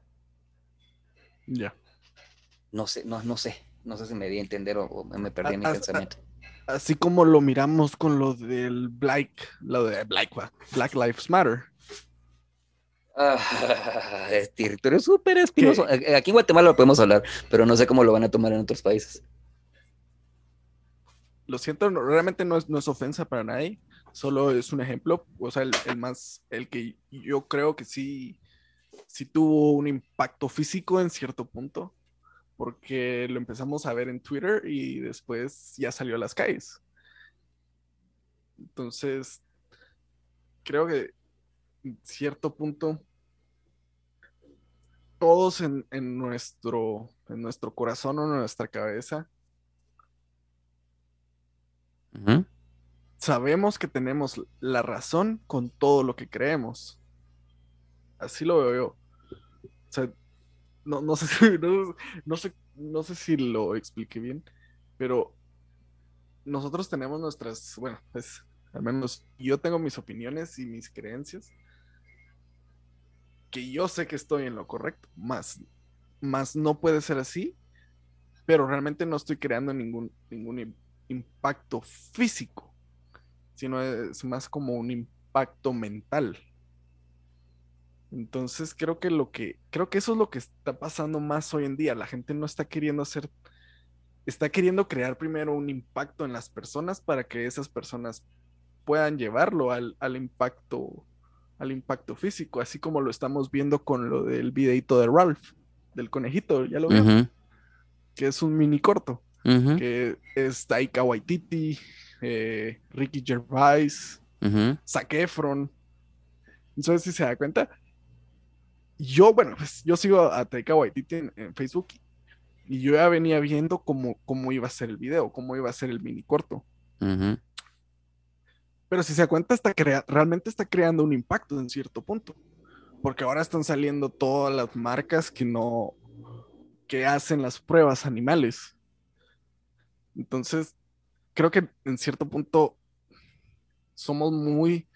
Ya. No sé, no, no sé. No sé si me di a entender o, me perdí en mi pensamiento. así como lo miramos con lo del Black, lo de Black, Black Lives Matter. Ah, es territorio súper espinoso. Aquí en Guatemala lo podemos hablar, pero no sé cómo lo van a tomar en otros países. Lo siento, realmente no es, no es ofensa para nadie, solo es un ejemplo, o sea, el, el, más, el que yo creo que sí, sí tuvo un impacto físico en cierto punto, porque lo empezamos a ver en Twitter y después ya salió a las calles. Entonces, creo que en cierto punto, todos en, nuestro, en nuestro corazón o en nuestra cabeza, sabemos que tenemos la razón con todo lo que creemos. Así lo veo yo. O sea, no, no, sé, no, sé, no sé si lo expliqué bien, pero nosotros tenemos nuestras, bueno, pues al menos yo tengo mis opiniones y mis creencias, que yo sé que estoy en lo correcto, más, más no puede ser así, pero realmente no estoy creando ningún, ningún impacto físico, sino es más como un impacto mental. Entonces creo que lo que, creo que eso es lo que está pasando más hoy en día. La gente no está queriendo hacer, está queriendo crear primero un impacto en las personas para que esas personas puedan llevarlo al, impacto, al impacto físico, así como lo estamos viendo con lo del videito de Ralph, del conejito, ya lo veo, que es un mini corto, que es Taika Waititi, eh, Ricky Gervais, uh Zac Efron. Entonces, si se da cuenta, yo, bueno, pues yo sigo a Taika Waititi en, Facebook y yo ya venía viendo cómo, cómo iba a ser el video, cómo iba a ser el mini corto. Pero si se cuenta, está realmente está creando un impacto en cierto punto. Porque ahora están saliendo todas las marcas que no, que hacen las pruebas animales. Entonces, creo que en cierto punto somos muy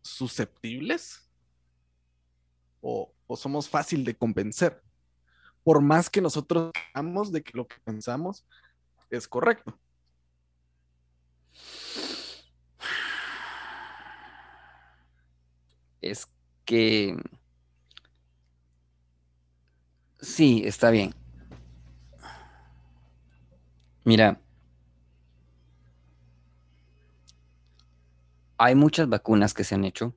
susceptibles o, somos fácil de convencer. Por más que nosotros creamos de que lo que pensamos es correcto. Es que sí, está bien. Mira, hay muchas vacunas que se han hecho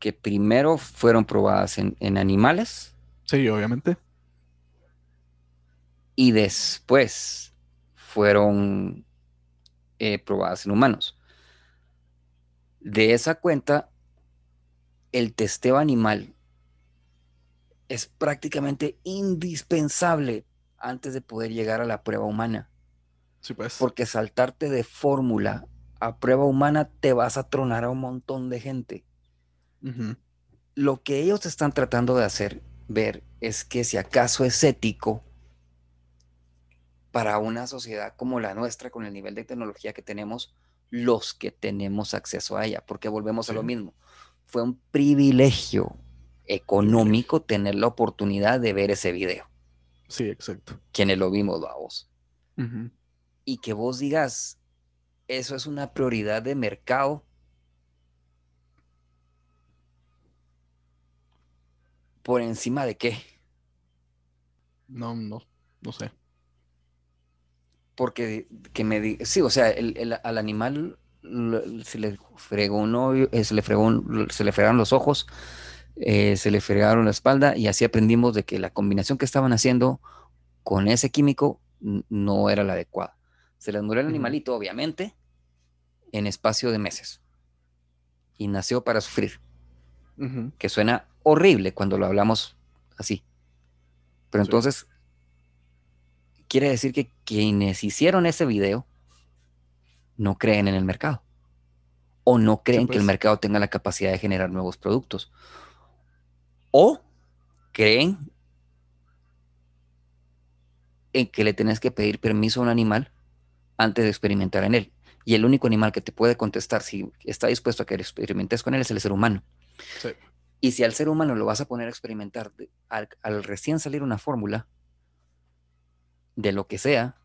que primero fueron probadas en, animales. Sí, obviamente. Y después fueron eh, probadas en humanos. De esa cuenta, el testeo animal es prácticamente indispensable antes de poder llegar a la prueba humana. Sí, pues. Porque saltarte de fórmula a prueba humana te vas a tronar a un montón de gente. Lo que ellos están tratando de hacer ver es que si acaso es ético para una sociedad como la nuestra, con el nivel de tecnología que tenemos, los que tenemos acceso a ella, porque volvemos a lo mismo. Fue un privilegio económico tener la oportunidad de ver ese video. Sí, exacto. Quienes lo vimos, a vos. Y que vos digas, eso es una prioridad de mercado. ¿Por encima de qué? No, no, no sé. Porque que me diga, sí, o sea, al animal se le fregó un eh, se le fregó se le fregaron los ojos, eh, se le fregaron la espalda y así aprendimos de que la combinación que estaban haciendo con ese químico no era la adecuada. Se les murió el animalito, obviamente, en espacio de meses. Y nació para sufrir. Que suena horrible cuando lo hablamos así. Pero entonces, quiere decir que quienes hicieron ese video no creen en el mercado. O no creen que el pues. mercado tenga la capacidad de generar nuevos productos. O creen en que le tenés que pedir permiso a un animal antes de experimentar en él. Y el único animal que te puede contestar si está dispuesto a que experimentes con él es el ser humano. Y si al ser humano lo vas a poner a experimentar al, recién salir una fórmula de lo que sea,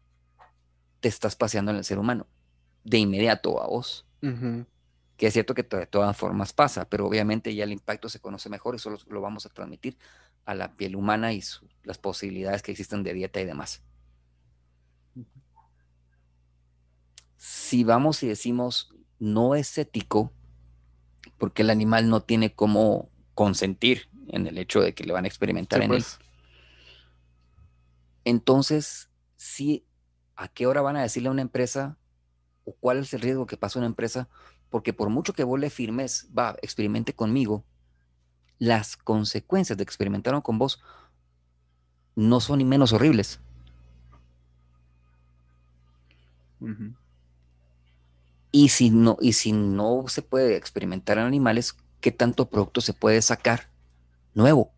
te estás paseando en el ser humano. De inmediato a vos. Que es cierto que de todas formas pasa, pero obviamente ya el impacto se conoce mejor y solo lo vamos a transmitir a la piel humana y las posibilidades que existen de dieta y demás. si vamos y decimos no es ético, porque el animal no tiene cómo consentir en el hecho de que le van a experimentar en él. Pues. Entonces, sí, ¿a qué hora van a decirle a una empresa o cuál es el riesgo que pasa una empresa? Porque por mucho que vos le firmes, va, experimente conmigo, las consecuencias de experimentar con vos no son ni menos horribles. Y si no, y si no se puede experimentar en animales, ¿qué tanto producto se puede sacar nuevo?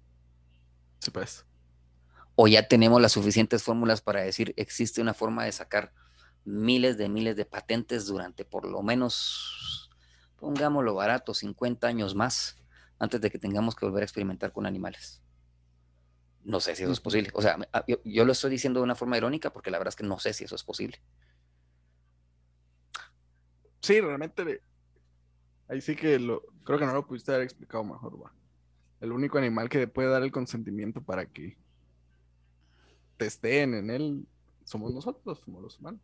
Sí, pues. O ya tenemos las suficientes fórmulas para decir existe una forma de sacar miles de miles de patentes durante por lo menos, pongámoslo barato, 50 años más antes de que tengamos que volver a experimentar con animales. No sé si eso es posible. O sea, yo, yo, lo estoy diciendo de una forma irónica porque la verdad es que no sé si eso es posible sí, realmente ahí sí que lo, creo que no lo pudiste haber explicado mejor, va. El único animal que puede dar el consentimiento para que testeen en él somos nosotros, somos los humanos.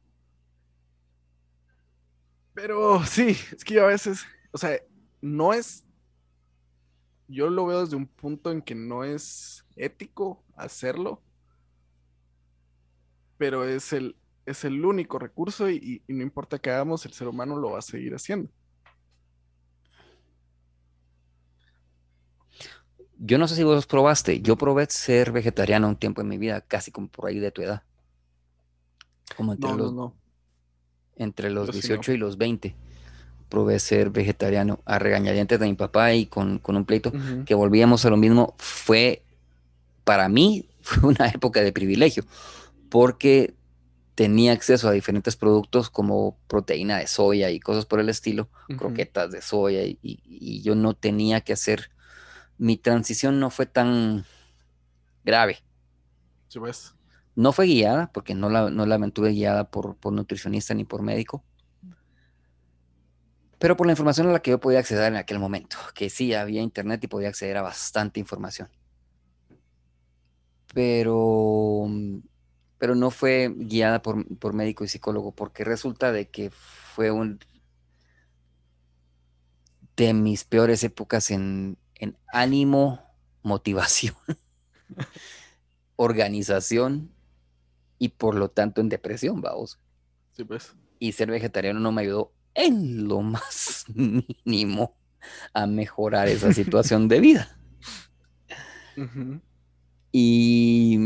Pero sí, es que yo a veces, o sea, no es, yo lo veo desde un punto en que no es ético hacerlo, pero es el, es el único recurso y, no importa qué hagamos, el ser humano lo va a seguir haciendo. Yo no sé si vos probaste, yo probé ser vegetariano un tiempo en mi vida, casi como por ahí de tu edad. Como entre los, Entre los 18 y los 20 probé ser vegetariano a regañadientes de mi papá y con, un pleito que volvíamos a lo mismo. Fue para mí fue una época de privilegio, porque tenía acceso a diferentes productos como proteína de soya y cosas por el estilo, croquetas de soya, y, yo no tenía que hacer, mi transición no fue tan grave. Sí, pues. No fue guiada, porque no la, no la mantuve guiada por, por nutricionista ni por médico, pero por la información a la que yo podía acceder en aquel momento, que sí había internet y podía acceder a bastante información. Pero pero no fue guiada por, médico y psicólogo, porque resulta de que fue un de mis peores épocas en, ánimo, motivación, organización y por lo tanto en depresión, vamos. Sí, pues. Y ser vegetariano no me ayudó en lo más mínimo a mejorar esa situación de vida. Y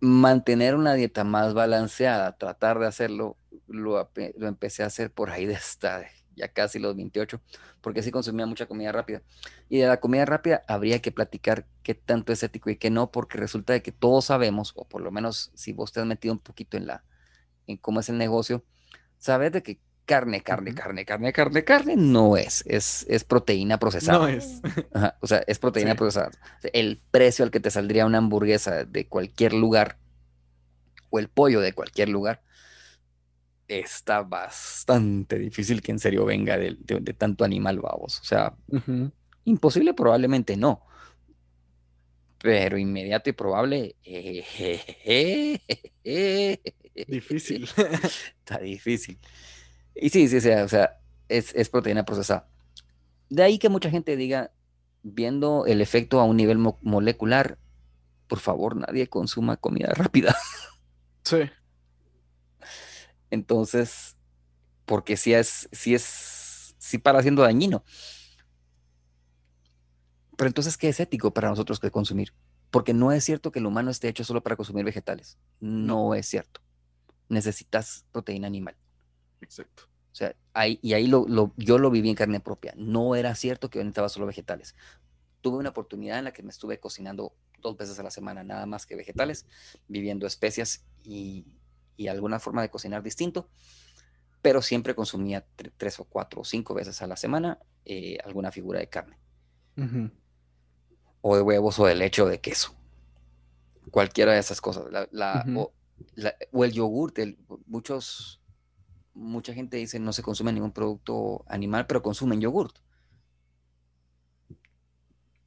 mantener una dieta más balanceada, tratar de hacerlo, lo, empecé a hacer por ahí de esta, ya casi los 28, porque sí consumía mucha comida rápida. Y de la comida rápida habría que platicar qué tanto es ético y qué no, porque resulta de que todos sabemos, o por lo menos si vos te has metido un poquito en la, en cómo es el negocio, sabes de que carne, carne, carne, carne, carne, carne, no es, es, es proteína procesada. No es. o sea, es proteína procesada. El precio al que te saldría una hamburguesa de cualquier lugar o el pollo de cualquier lugar está bastante difícil que en serio venga de, tanto animal, vamos. O sea, imposible probablemente no. Pero inmediato y probable. difícil. Está difícil. Y sí, sí, sí, o sea, es, proteína procesada. De ahí que mucha gente diga, viendo el efecto a un nivel molecular, por favor, nadie consuma comida rápida. Sí. Entonces, porque si es, si es, si para siendo dañino. Pero entonces, ¿qué es ético para nosotros que consumir? Porque no es cierto que el humano esté hecho solo para consumir vegetales. No es cierto. Necesitas proteína animal. Exacto. O sea, ahí, y ahí lo, yo lo viví en carne propia. No era cierto que yo necesitaba solo vegetales. Tuve una oportunidad en la que me estuve cocinando dos veces a la semana, nada más que vegetales, viviendo especias y, y alguna forma de cocinar distinto, pero siempre consumía tres o cuatro o cinco veces a la semana eh, alguna figura de carne. O de huevos o de leche o de queso. Cualquiera de esas cosas. La, o, el yogur, muchos mucha gente dice no se consume ningún producto animal, pero consumen yogurt.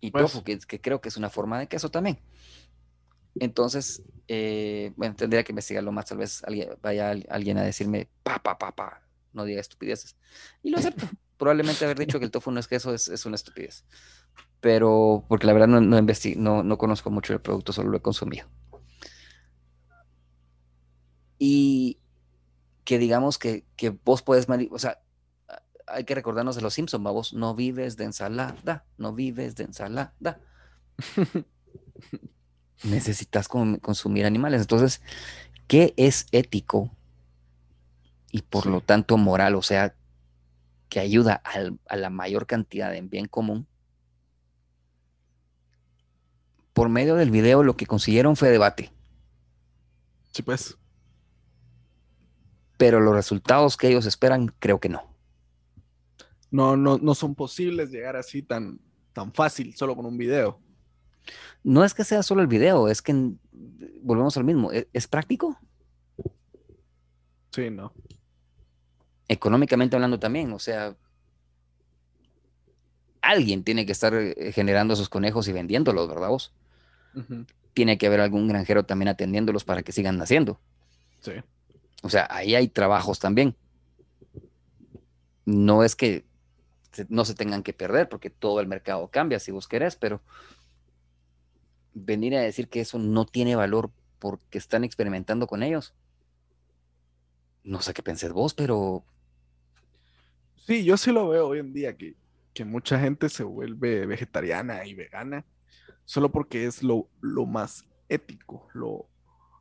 Y pues tofu, que, creo que es una forma de queso también. Entonces, eh, bueno, tendría que investigarlo más. Tal vez alguien, vaya alguien a decirme, pa, pa, pa, pa, no diga estupideces. Y lo acepto. Probablemente haber dicho que el tofu no es queso es, es una estupidez. Pero, porque la verdad no, no, no, no conozco mucho el producto, solo lo he consumido. Y que digamos que, vos puedes, o sea, hay que recordarnos de los Simpsons, vos no vives de ensalada, no vives de ensalada. Necesitas consumir animales. Entonces, ¿qué es ético y por lo tanto moral? O sea, que ayuda a la mayor cantidad en bien común. Por medio del video lo que consiguieron fue debate. Sí, pues pero los resultados que ellos esperan, creo que no. No, no, no son posibles llegar así tan, tan fácil, solo con un video. No es que sea solo el video, es que volvemos al mismo. ¿e-, ¿Es, práctico? Sí, no. Económicamente hablando también, o sea, alguien tiene que estar eh, generando esos conejos y vendiéndolos, ¿verdad vos? Tiene que haber algún granjero también atendiéndolos para que sigan naciendo. Sí. O sea, ahí hay trabajos también. No es que no se tengan que perder, porque todo el mercado cambia si vos querés, pero venir a decir que eso no tiene valor porque están experimentando con ellos. No sé qué pensés vos, pero... Sí, yo sí lo veo hoy en día, que, mucha gente se vuelve vegetariana y vegana solo porque es lo, lo más ético, lo,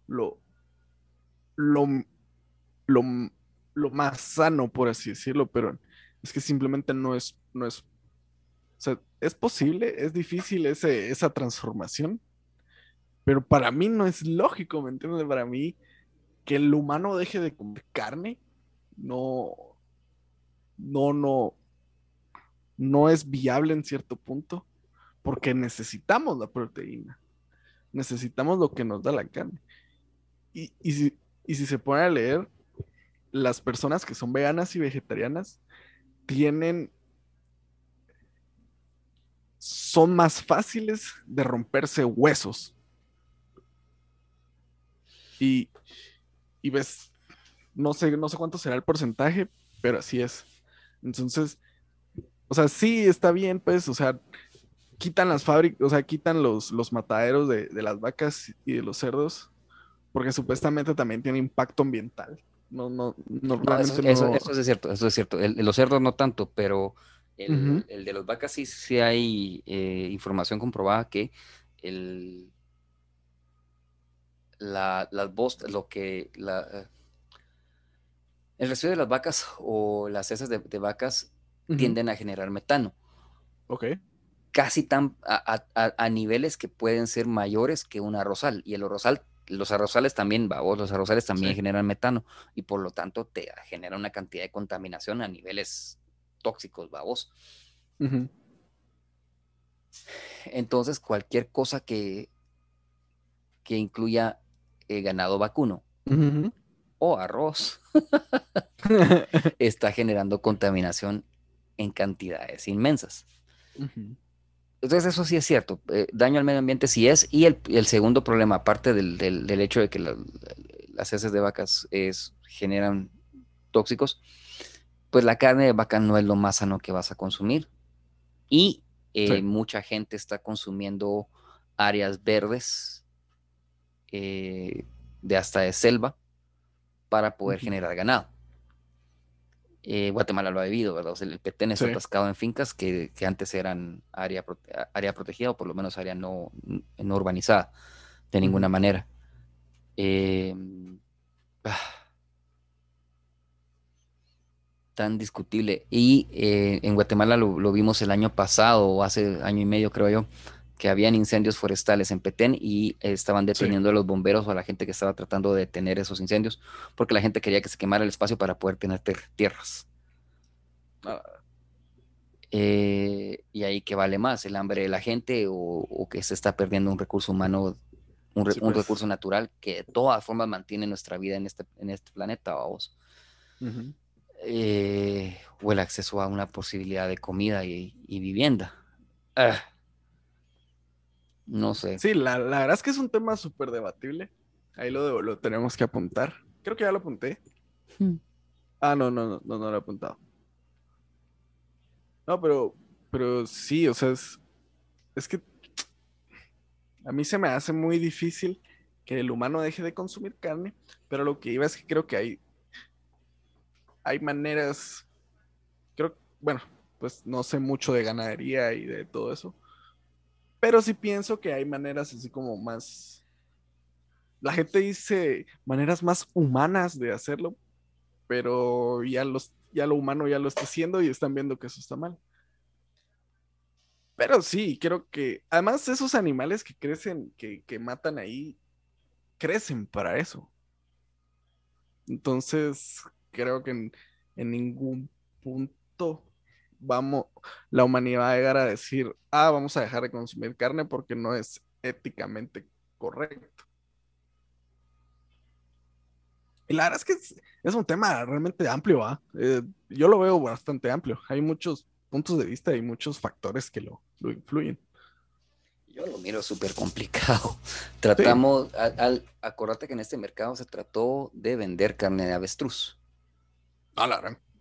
lo, lo lo, más sano, por así decirlo, pero es que simplemente no es, no es O sea, es posible, es difícil ese, esa transformación, pero para mí no es lógico, ¿me entiendes? Para mí, que el humano deje de comer carne, no, no, no, no es viable en cierto punto, porque necesitamos la proteína, necesitamos lo que nos da la carne. Y, y, si, y si se pone a leer, las personas que son veganas y vegetarianas tienen son más fáciles de romperse huesos. Y, y ves, no sé, no sé cuánto será el porcentaje, pero así es. Entonces, o sea, sí está bien, pues, o sea, quitan las fábricas, o sea, quitan los, los mataderos de, las vacas y de los cerdos, porque supuestamente también tiene impacto ambiental. No, no, no, eso, es cierto, eso es cierto. los cerdos no tanto, pero el, de las vacas sí, sí hay eh, información comprobada que el, la, las lo que la, el resto de las vacas o las heces de, vacas tienden a generar metano. Ok. Casi tan a, niveles que pueden ser mayores que un arrozal. Y el arrozal, los arrozales también, babos, los arrozales también generan metano. Y por lo tanto te genera una cantidad de contaminación a niveles tóxicos, babos. Entonces, cualquier cosa que, que incluya eh, ganado vacuno o arroz está generando contaminación en cantidades inmensas. Entonces eso sí es cierto, eh, daño al medio ambiente sí es, y el, segundo problema, aparte del, hecho de que las heces de vacas es, generan tóxicos, pues la carne de vaca no es lo más sano que vas a consumir. Y eh, mucha gente está consumiendo áreas verdes eh, de hasta de selva para poder generar ganado. Eh, Guatemala lo ha vivido, ¿verdad? el petén está atascado en fincas que, antes eran área, área protegida o por lo menos área no, no urbanizada de ninguna manera. Em, ah, tan discutible. Y eh, en Guatemala lo, lo, vimos el año pasado, o hace año y medio creo yo, que habían incendios forestales en Petén y estaban deteniendo a los bomberos o a la gente que estaba tratando de detener esos incendios, porque la gente quería que se quemara el espacio para poder tener tierras. Ah. Eh, y ahí que vale más, el hambre de la gente o, que se está perdiendo un recurso humano, un, pues. recurso natural que de todas formas mantiene nuestra vida en este, en este planeta, vamos. Eh, o el acceso a una posibilidad de comida y, vivienda. Ah. No sé. Sí, la, verdad es que es un tema súper debatible. Ahí lo, lo tenemos que apuntar. Creo que ya lo apunté. Hmm. Ah, no, no, no, no, no lo he apuntado. No, pero, pero sí, o sea, es, es que a mí se me hace muy difícil que el humano deje de consumir carne, pero lo que iba es que creo que hay, hay maneras, creo, bueno, pues no sé mucho de ganadería y de todo eso, pero sí pienso que hay maneras así como más... La gente dice maneras más humanas de hacerlo, pero ya, los, ya lo humano ya lo está haciendo y están viendo que eso está mal. Pero sí, creo que además esos animales que crecen, que, que matan ahí, crecen para eso. Entonces, creo que en, en ningún punto vamos, la humanidad va a llegar a decir, ah, vamos a dejar de consumir carne porque no es éticamente correcto. Y la verdad es que es, un tema realmente amplio, ¿ah? eh, yo lo veo bastante amplio. Hay muchos puntos de vista y muchos factores que lo, influyen. Yo lo miro súper complicado. Tratamos, al, acordate que en este mercado se trató de vender carne de avestruz.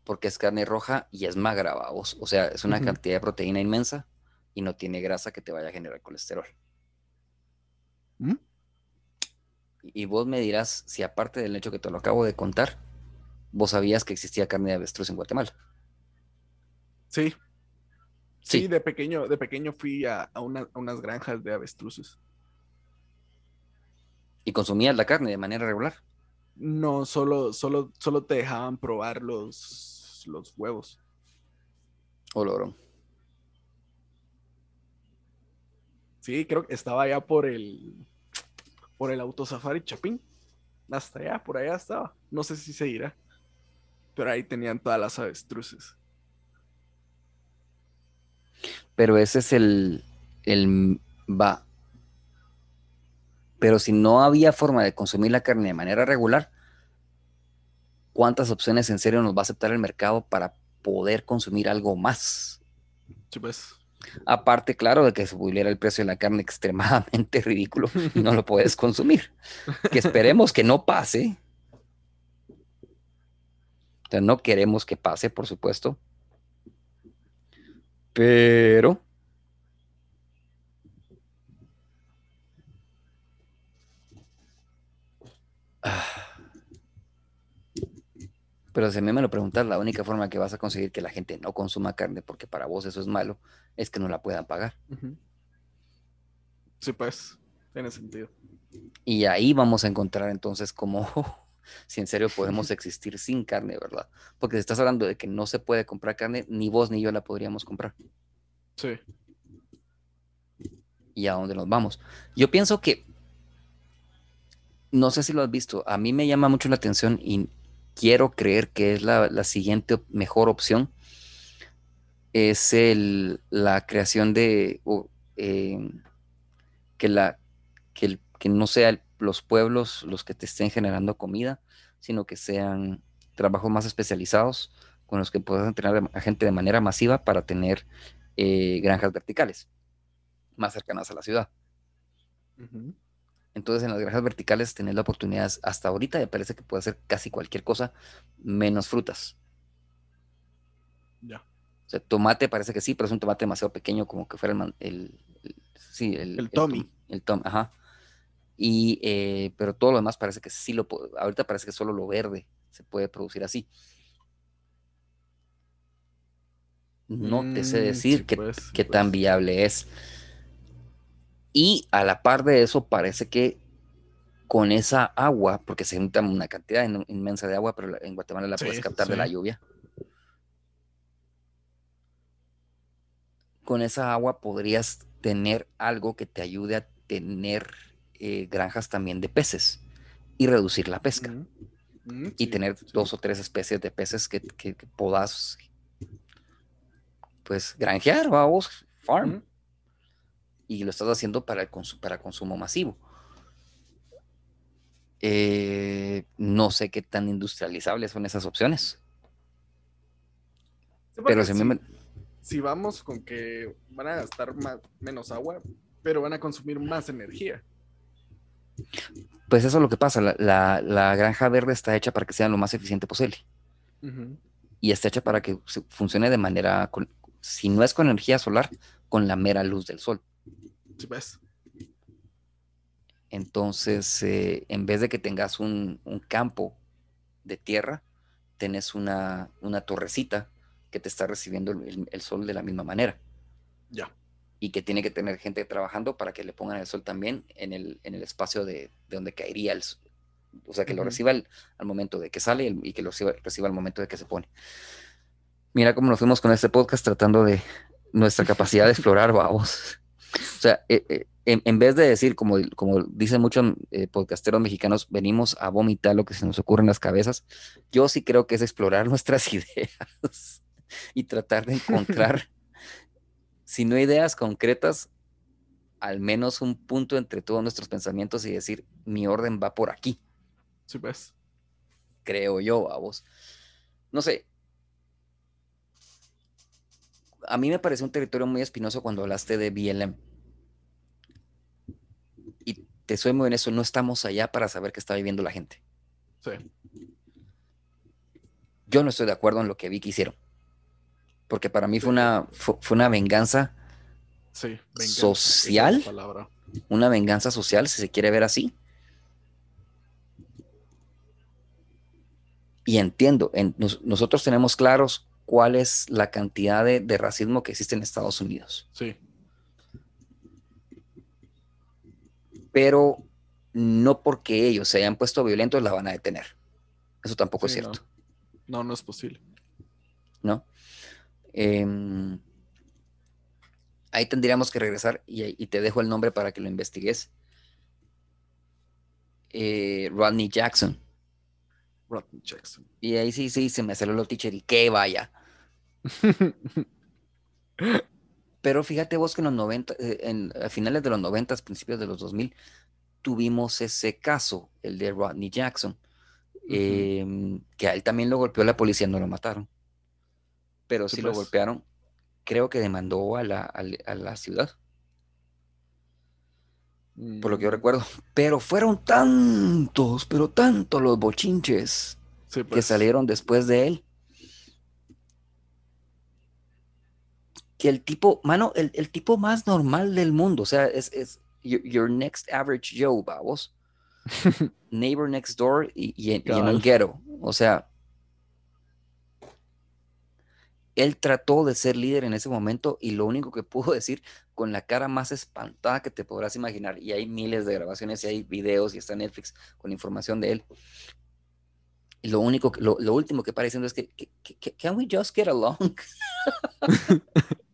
Porque es carne roja y es magra, vos. O sea, es una cantidad de proteína inmensa y no tiene grasa que te vaya a generar colesterol. ¿Mm? Y vos me dirás si aparte del hecho que te lo acabo de contar, vos sabías que existía carne de avestruz en Guatemala. Sí. Sí, de pequeño, de pequeño fui a, unas granjas de avestruces. ¿Y consumías la carne de manera regular? No, solo, solo, solo te dejaban probar los, los huevos. Olorón. Sí, creo que estaba allá por el por el autosafari Chapín. Hasta allá, por allá estaba. No sé si se irá. Pero ahí tenían todas las avestruces. Pero ese es el, el va. Pero si no había forma de consumir la carne de manera regular, ¿cuántas opciones en serio nos va a aceptar el mercado para poder consumir algo más? Sí, pues. Aparte, claro, de que se volviera el precio de la carne extremadamente ridículo y no lo puedes consumir. Que esperemos que no pase. O sea, no queremos que pase, por supuesto. Pero Pero si a mí me lo preguntas, la única forma que vas a conseguir que la gente no consuma carne, porque para vos eso es malo, es que no la puedan pagar. Sí, pues, tiene sentido. Y ahí vamos a encontrar entonces cómo, si en serio podemos existir sin carne, ¿verdad? Porque si estás hablando de que no se puede comprar carne, ni vos ni yo la podríamos comprar. Sí. ¿Y a dónde nos vamos? Yo pienso que, no sé si lo has visto, a mí me llama mucho la atención y quiero creer que es la, siguiente mejor opción, es el, la creación de em, que, la, que, no sean los pueblos los que te estén generando comida, sino que sean trabajos más especializados con los que puedas entrenar a gente de manera masiva para tener eh, granjas verticales más cercanas a la ciudad. Entonces en las granjas verticales tenés la oportunidad, hasta ahorita me parece que puede hacer casi cualquier cosa menos frutas. Ya. O sea, tomate parece que sí, pero es un tomate demasiado pequeño como que fuera el, el, sí, el, el Tommy. El, Tom, ajá. Y, eh, pero todo lo demás parece que sí lo ahorita parece que solo lo verde se puede producir así. No te sé mm, decir qué, qué tan viable es. Y a la par de eso, parece que con esa agua, porque se junta una cantidad inmensa de agua, pero en Guatemala la puedes captar de la lluvia. Con esa agua podrías tener algo que te ayude a tener eh, granjas también de peces y reducir la pesca. y tener dos o tres especies de peces que, que, puedas pues granjear, vamos, farm y lo estás haciendo para, el para consumo masivo. Eh, no sé qué tan industrializables son esas opciones. pero si, si, vamos con que van a gastar menos agua, pero van a consumir más energía. Pues eso es lo que pasa. La, granja verde está hecha para que sea lo más eficiente posible. Y está hecha para que funcione de manera, si no es con energía solar, con la mera luz del sol. Pues. Entonces, eh, en vez de que tengas un, campo de tierra, tenés una, torrecita que te está recibiendo el, sol de la misma manera. Ya. Y que tiene que tener gente trabajando para que le pongan el sol también en el, espacio de, donde caería el sol. O sea, que lo reciba al, momento de que sale y que lo reciba, reciba al momento de que se pone. Mira cómo nos fuimos con este podcast tratando de nuestra capacidad de explorar, vamos. O sea, eh, eh, en, vez de decir, como, como dicen muchos eh, podcasteros mexicanos, venimos a vomitar lo que se nos ocurre en las cabezas, yo sí creo que es explorar nuestras ideas y tratar de encontrar, si no ideas concretas, al menos un punto entre todos nuestros pensamientos y decir, mi orden va por aquí. Sí, pues. Creo yo, a vos. No sé, a mí me parece un territorio muy espinoso cuando hablaste de BLM. Te soy muy eso, no estamos allá para saber qué está viviendo la gente. Sí. Yo no estoy de acuerdo en lo que vi que hicieron. Porque para mí fue, una, fue, una venganza, sí, social. Una venganza social, si se quiere ver así. Y entiendo, nosotros tenemos claros cuál es la cantidad de, racismo que existe en Estados Unidos. Sí. Pero no porque ellos se hayan puesto violentos la van a detener. Eso tampoco es cierto. No. no, es posible. ¿No? Em, Ahí tendríamos que regresar y, te dejo el nombre para que lo investigues. Eh, Rodney Jackson. Rodney Jackson. Y ahí sí, sí, se me salió lo teacher y que vaya. Pero fíjate vos que en los 90, eh, en, a finales de los 90, principios de los 2000, tuvimos ese caso, el de Rodney Jackson, em, que a él también lo golpeó la policía, no lo mataron. Pero sí, lo pues. golpearon, creo que demandó a la, a la ciudad. Por lo que yo mm. recuerdo. Pero fueron tantos, pero tantos los bochinches que pues. salieron después de él. Que el tipo, mano, el, el tipo más normal del mundo, o sea, es, es your, next average Joe, vamos. Neighbor next door y, y, en el ghetto. O sea, él trató de ser líder en ese momento y lo único que pudo decir con la cara más espantada que te podrás imaginar, y hay miles de grabaciones y hay videos y está Netflix con información de él. Y lo único, lo, lo último que parece es que, can we just get along?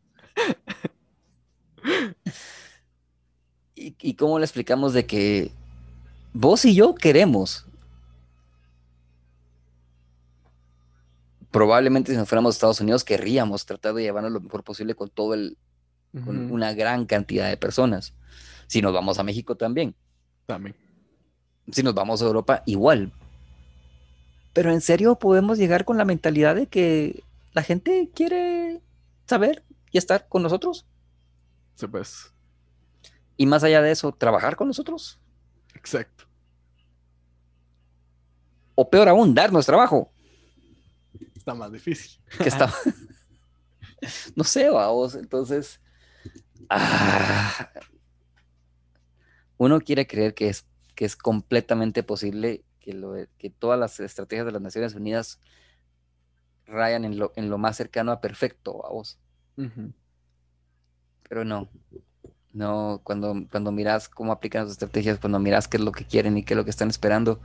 y, y cómo le explicamos de que vos y yo queremos probablemente si nos fuéramos a Estados Unidos querríamos tratar de llevarnos lo mejor posible con todo el, con una gran cantidad de personas. Si nos vamos a México también. También. Si nos vamos a Europa, igual. Pero en serio podemos llegar con la mentalidad de que la gente quiere saber y estar con nosotros. Sí, pues. Y más allá de eso, trabajar con nosotros. Exacto. O peor aún, darnos trabajo está más difícil. Que está... no sé, vamos, entonces... Ah, uno quiere creer que es, que es completamente posible que, lo, que todas las estrategias de las Naciones Unidas rayan en lo, en lo más cercano a perfecto, vamos. Pero no, no, cuando, cuando miras cómo aplican las estrategias, cuando miras qué es lo que quieren y qué es lo que están esperando,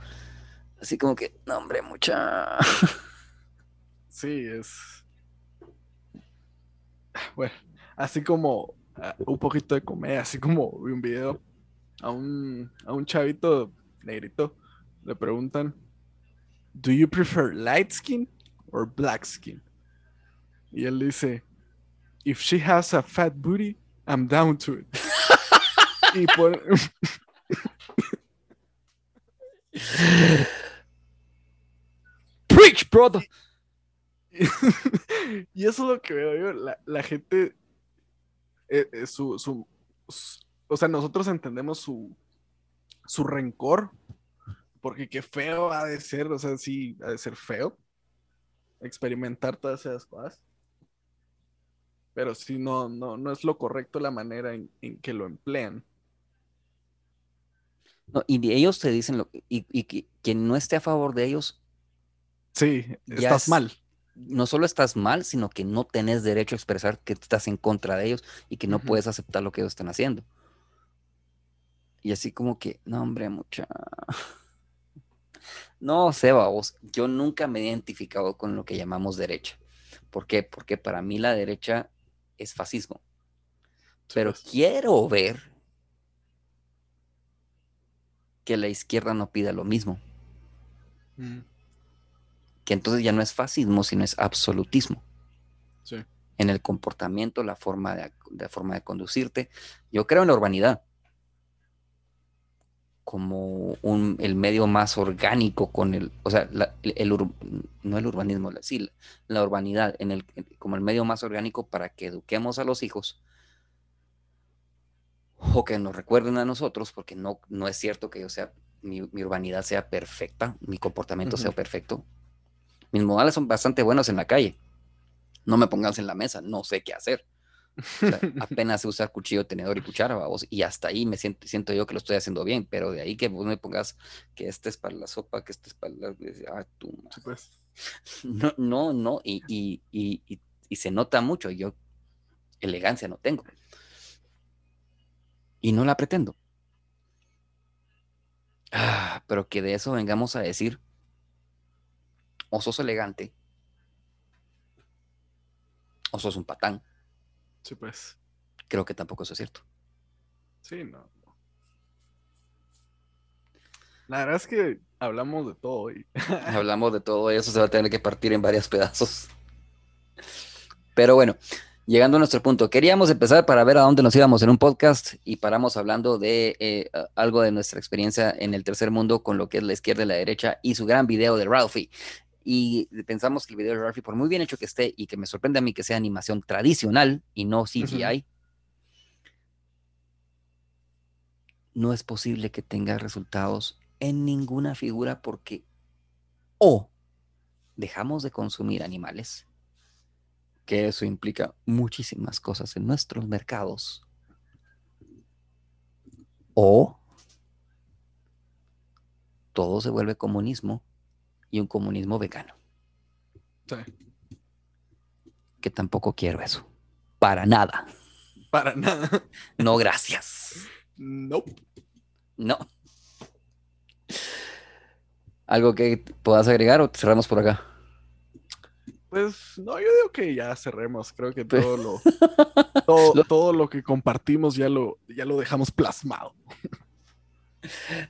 así como que, no, hombre, mucha. Sí, es. Bueno, así como ah, un poquito de comedia, así como vi un video a un, a un chavito negrito, le preguntan: ¿Do you prefer light skin or black skin? Y él dice: If she has a fat booty, I'm down to it. y por. Preach, brother. y eso es lo que veo yo. La, gente, eh, eh, su, o sea, nosotros entendemos su, su rencor, porque qué feo ha de ser, o sea, sí, ha de ser feo experimentar todas esas cosas. Pero sí, no, no, no es lo correcto la manera en, que lo emplean. y ellos te dicen, lo, y, y que quien no esté a favor de ellos. Sí, estás mal no solo estás mal, sino que no tenés derecho a expresar que estás en contra de ellos y que no puedes aceptar lo que ellos están haciendo. Y así como que, no, hombre, mucha. No, Seba, vos, yo nunca me he identificado con lo que llamamos derecha. ¿Por qué? Porque para mí la derecha es fascismo. Pero pues. quiero ver que la izquierda no pida lo mismo. Mm que entonces ya no es fascismo, sino es absolutismo. En el comportamiento, la forma de, forma de conducirte. Yo creo en la urbanidad como un, el medio más orgánico con el, o sea, el, no el urbanismo, sí, la urbanidad en el, como el medio más orgánico para que eduquemos a los hijos o que nos recuerden a nosotros, porque no, no es cierto que yo sea, mi, urbanidad sea perfecta, mi comportamiento sea perfecto, mis modales son bastante buenos en la calle. No me pongas en la mesa, no sé qué hacer. apenas sé usar cuchillo, tenedor y cuchara, vos, y hasta ahí me siento, siento yo que lo estoy haciendo bien, pero de ahí que vos me pongas que este es para la sopa, que este es para la... Ah, tú, pues. No, no, no, y, y, y, y, se nota mucho, yo elegancia no tengo. Y no la pretendo. Ah, pero que de eso vengamos a decir o sos elegante, o sos un patán. Sí, pues. creo que tampoco eso es cierto. Sí, no. La verdad es que hablamos de todo hoy. hablamos de todo y eso se va a tener que partir en varios pedazos. Pero bueno, llegando a nuestro punto, queríamos empezar para ver a dónde nos íbamos en un podcast y paramos hablando de eh, algo de nuestra experiencia en el tercer mundo con lo que es la izquierda y la derecha y su gran video de Ralphie. Y pensamos que el video de Ralphie, por muy bien hecho que esté y que me sorprende a mí que sea animación tradicional y no CGI, no es posible que tenga resultados en ninguna figura porque o dejamos de consumir animales, que eso implica muchísimas cosas en nuestros mercados, o todo se vuelve comunismo y un comunismo vegano. Sí. Que tampoco quiero eso. Para nada. Para nada. No, gracias. No. No. ¿Algo que puedas agregar o cerramos por acá? Pues no, yo digo que ya cerremos. Creo que todo lo, todo, lo que compartimos ya lo, ya lo dejamos plasmado.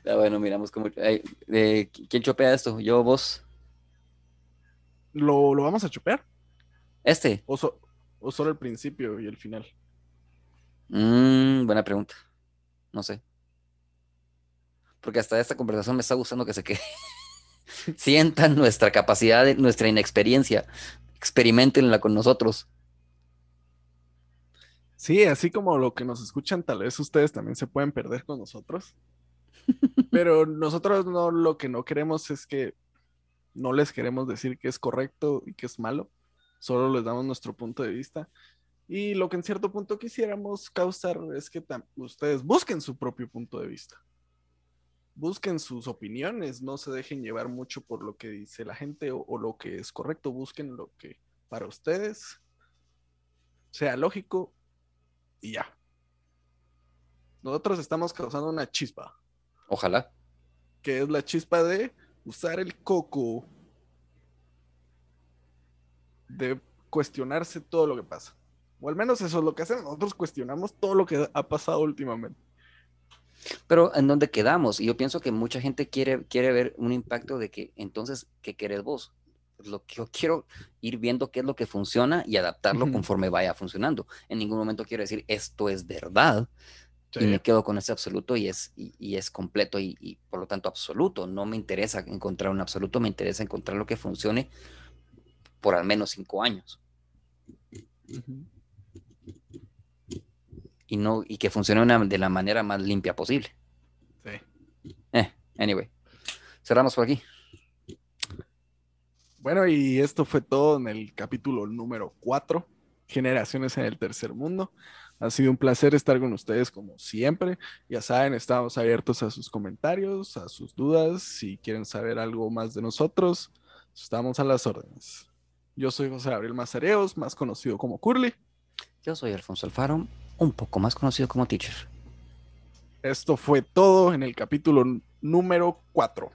Bueno, miramos cómo. Eh, ¿Quién chopea esto? ¿Yo vos? ¿Lo, vamos a chopear? ¿Este? O, ¿O, solo el principio y el final? Mm, buena pregunta. No sé porque hasta esta conversación me está gustando que se quede. Sientan nuestra capacidad, nuestra inexperiencia, experimentenla con nosotros. Sí, así como lo que nos escuchan, tal vez ustedes también se pueden perder con nosotros. Pero nosotros no lo que no queremos es que no les queremos decir que es correcto y que es malo, solo les damos nuestro punto de vista. Y lo que en cierto punto quisiéramos causar es que ustedes busquen su propio punto de vista busquen sus opiniones, no se dejen llevar mucho por lo que dice la gente o, lo que es correcto, busquen lo que para ustedes sea lógico y ya. Nosotros estamos causando una chispa. Ojalá. Que es la chispa de usar el coco, de cuestionarse todo lo que pasa. O al menos eso es lo que hacemos. Nosotros cuestionamos todo lo que ha pasado últimamente. Pero ¿en dónde quedamos? Y yo pienso que mucha gente quiere, quiere ver un impacto de que entonces, ¿qué querés vos? Lo que yo quiero ir viendo qué es lo que funciona y adaptarlo conforme vaya funcionando. En ningún momento quiero decir esto es verdad y me quedo con ese absoluto y es, y, es completo y, por lo tanto absoluto. No me interesa encontrar un absoluto, me interesa encontrar lo que funcione por al menos cinco años y, no, y que funcione de la manera más limpia posible. Sí. Eh, anyway, cerramos por aquí. Bueno, y esto fue todo en el capítulo número 4, Generaciones en el Tercer Mundo. Ha sido un placer estar con ustedes como siempre. Ya saben, estamos abiertos a sus comentarios, a sus dudas. Si quieren saber algo más de nosotros, estamos a las órdenes. Yo soy José Gabriel Mazareos, más conocido como Curly. Yo soy Alfonso Alfaro un poco más conocido como Teacher. Esto fue todo en el capítulo número 4.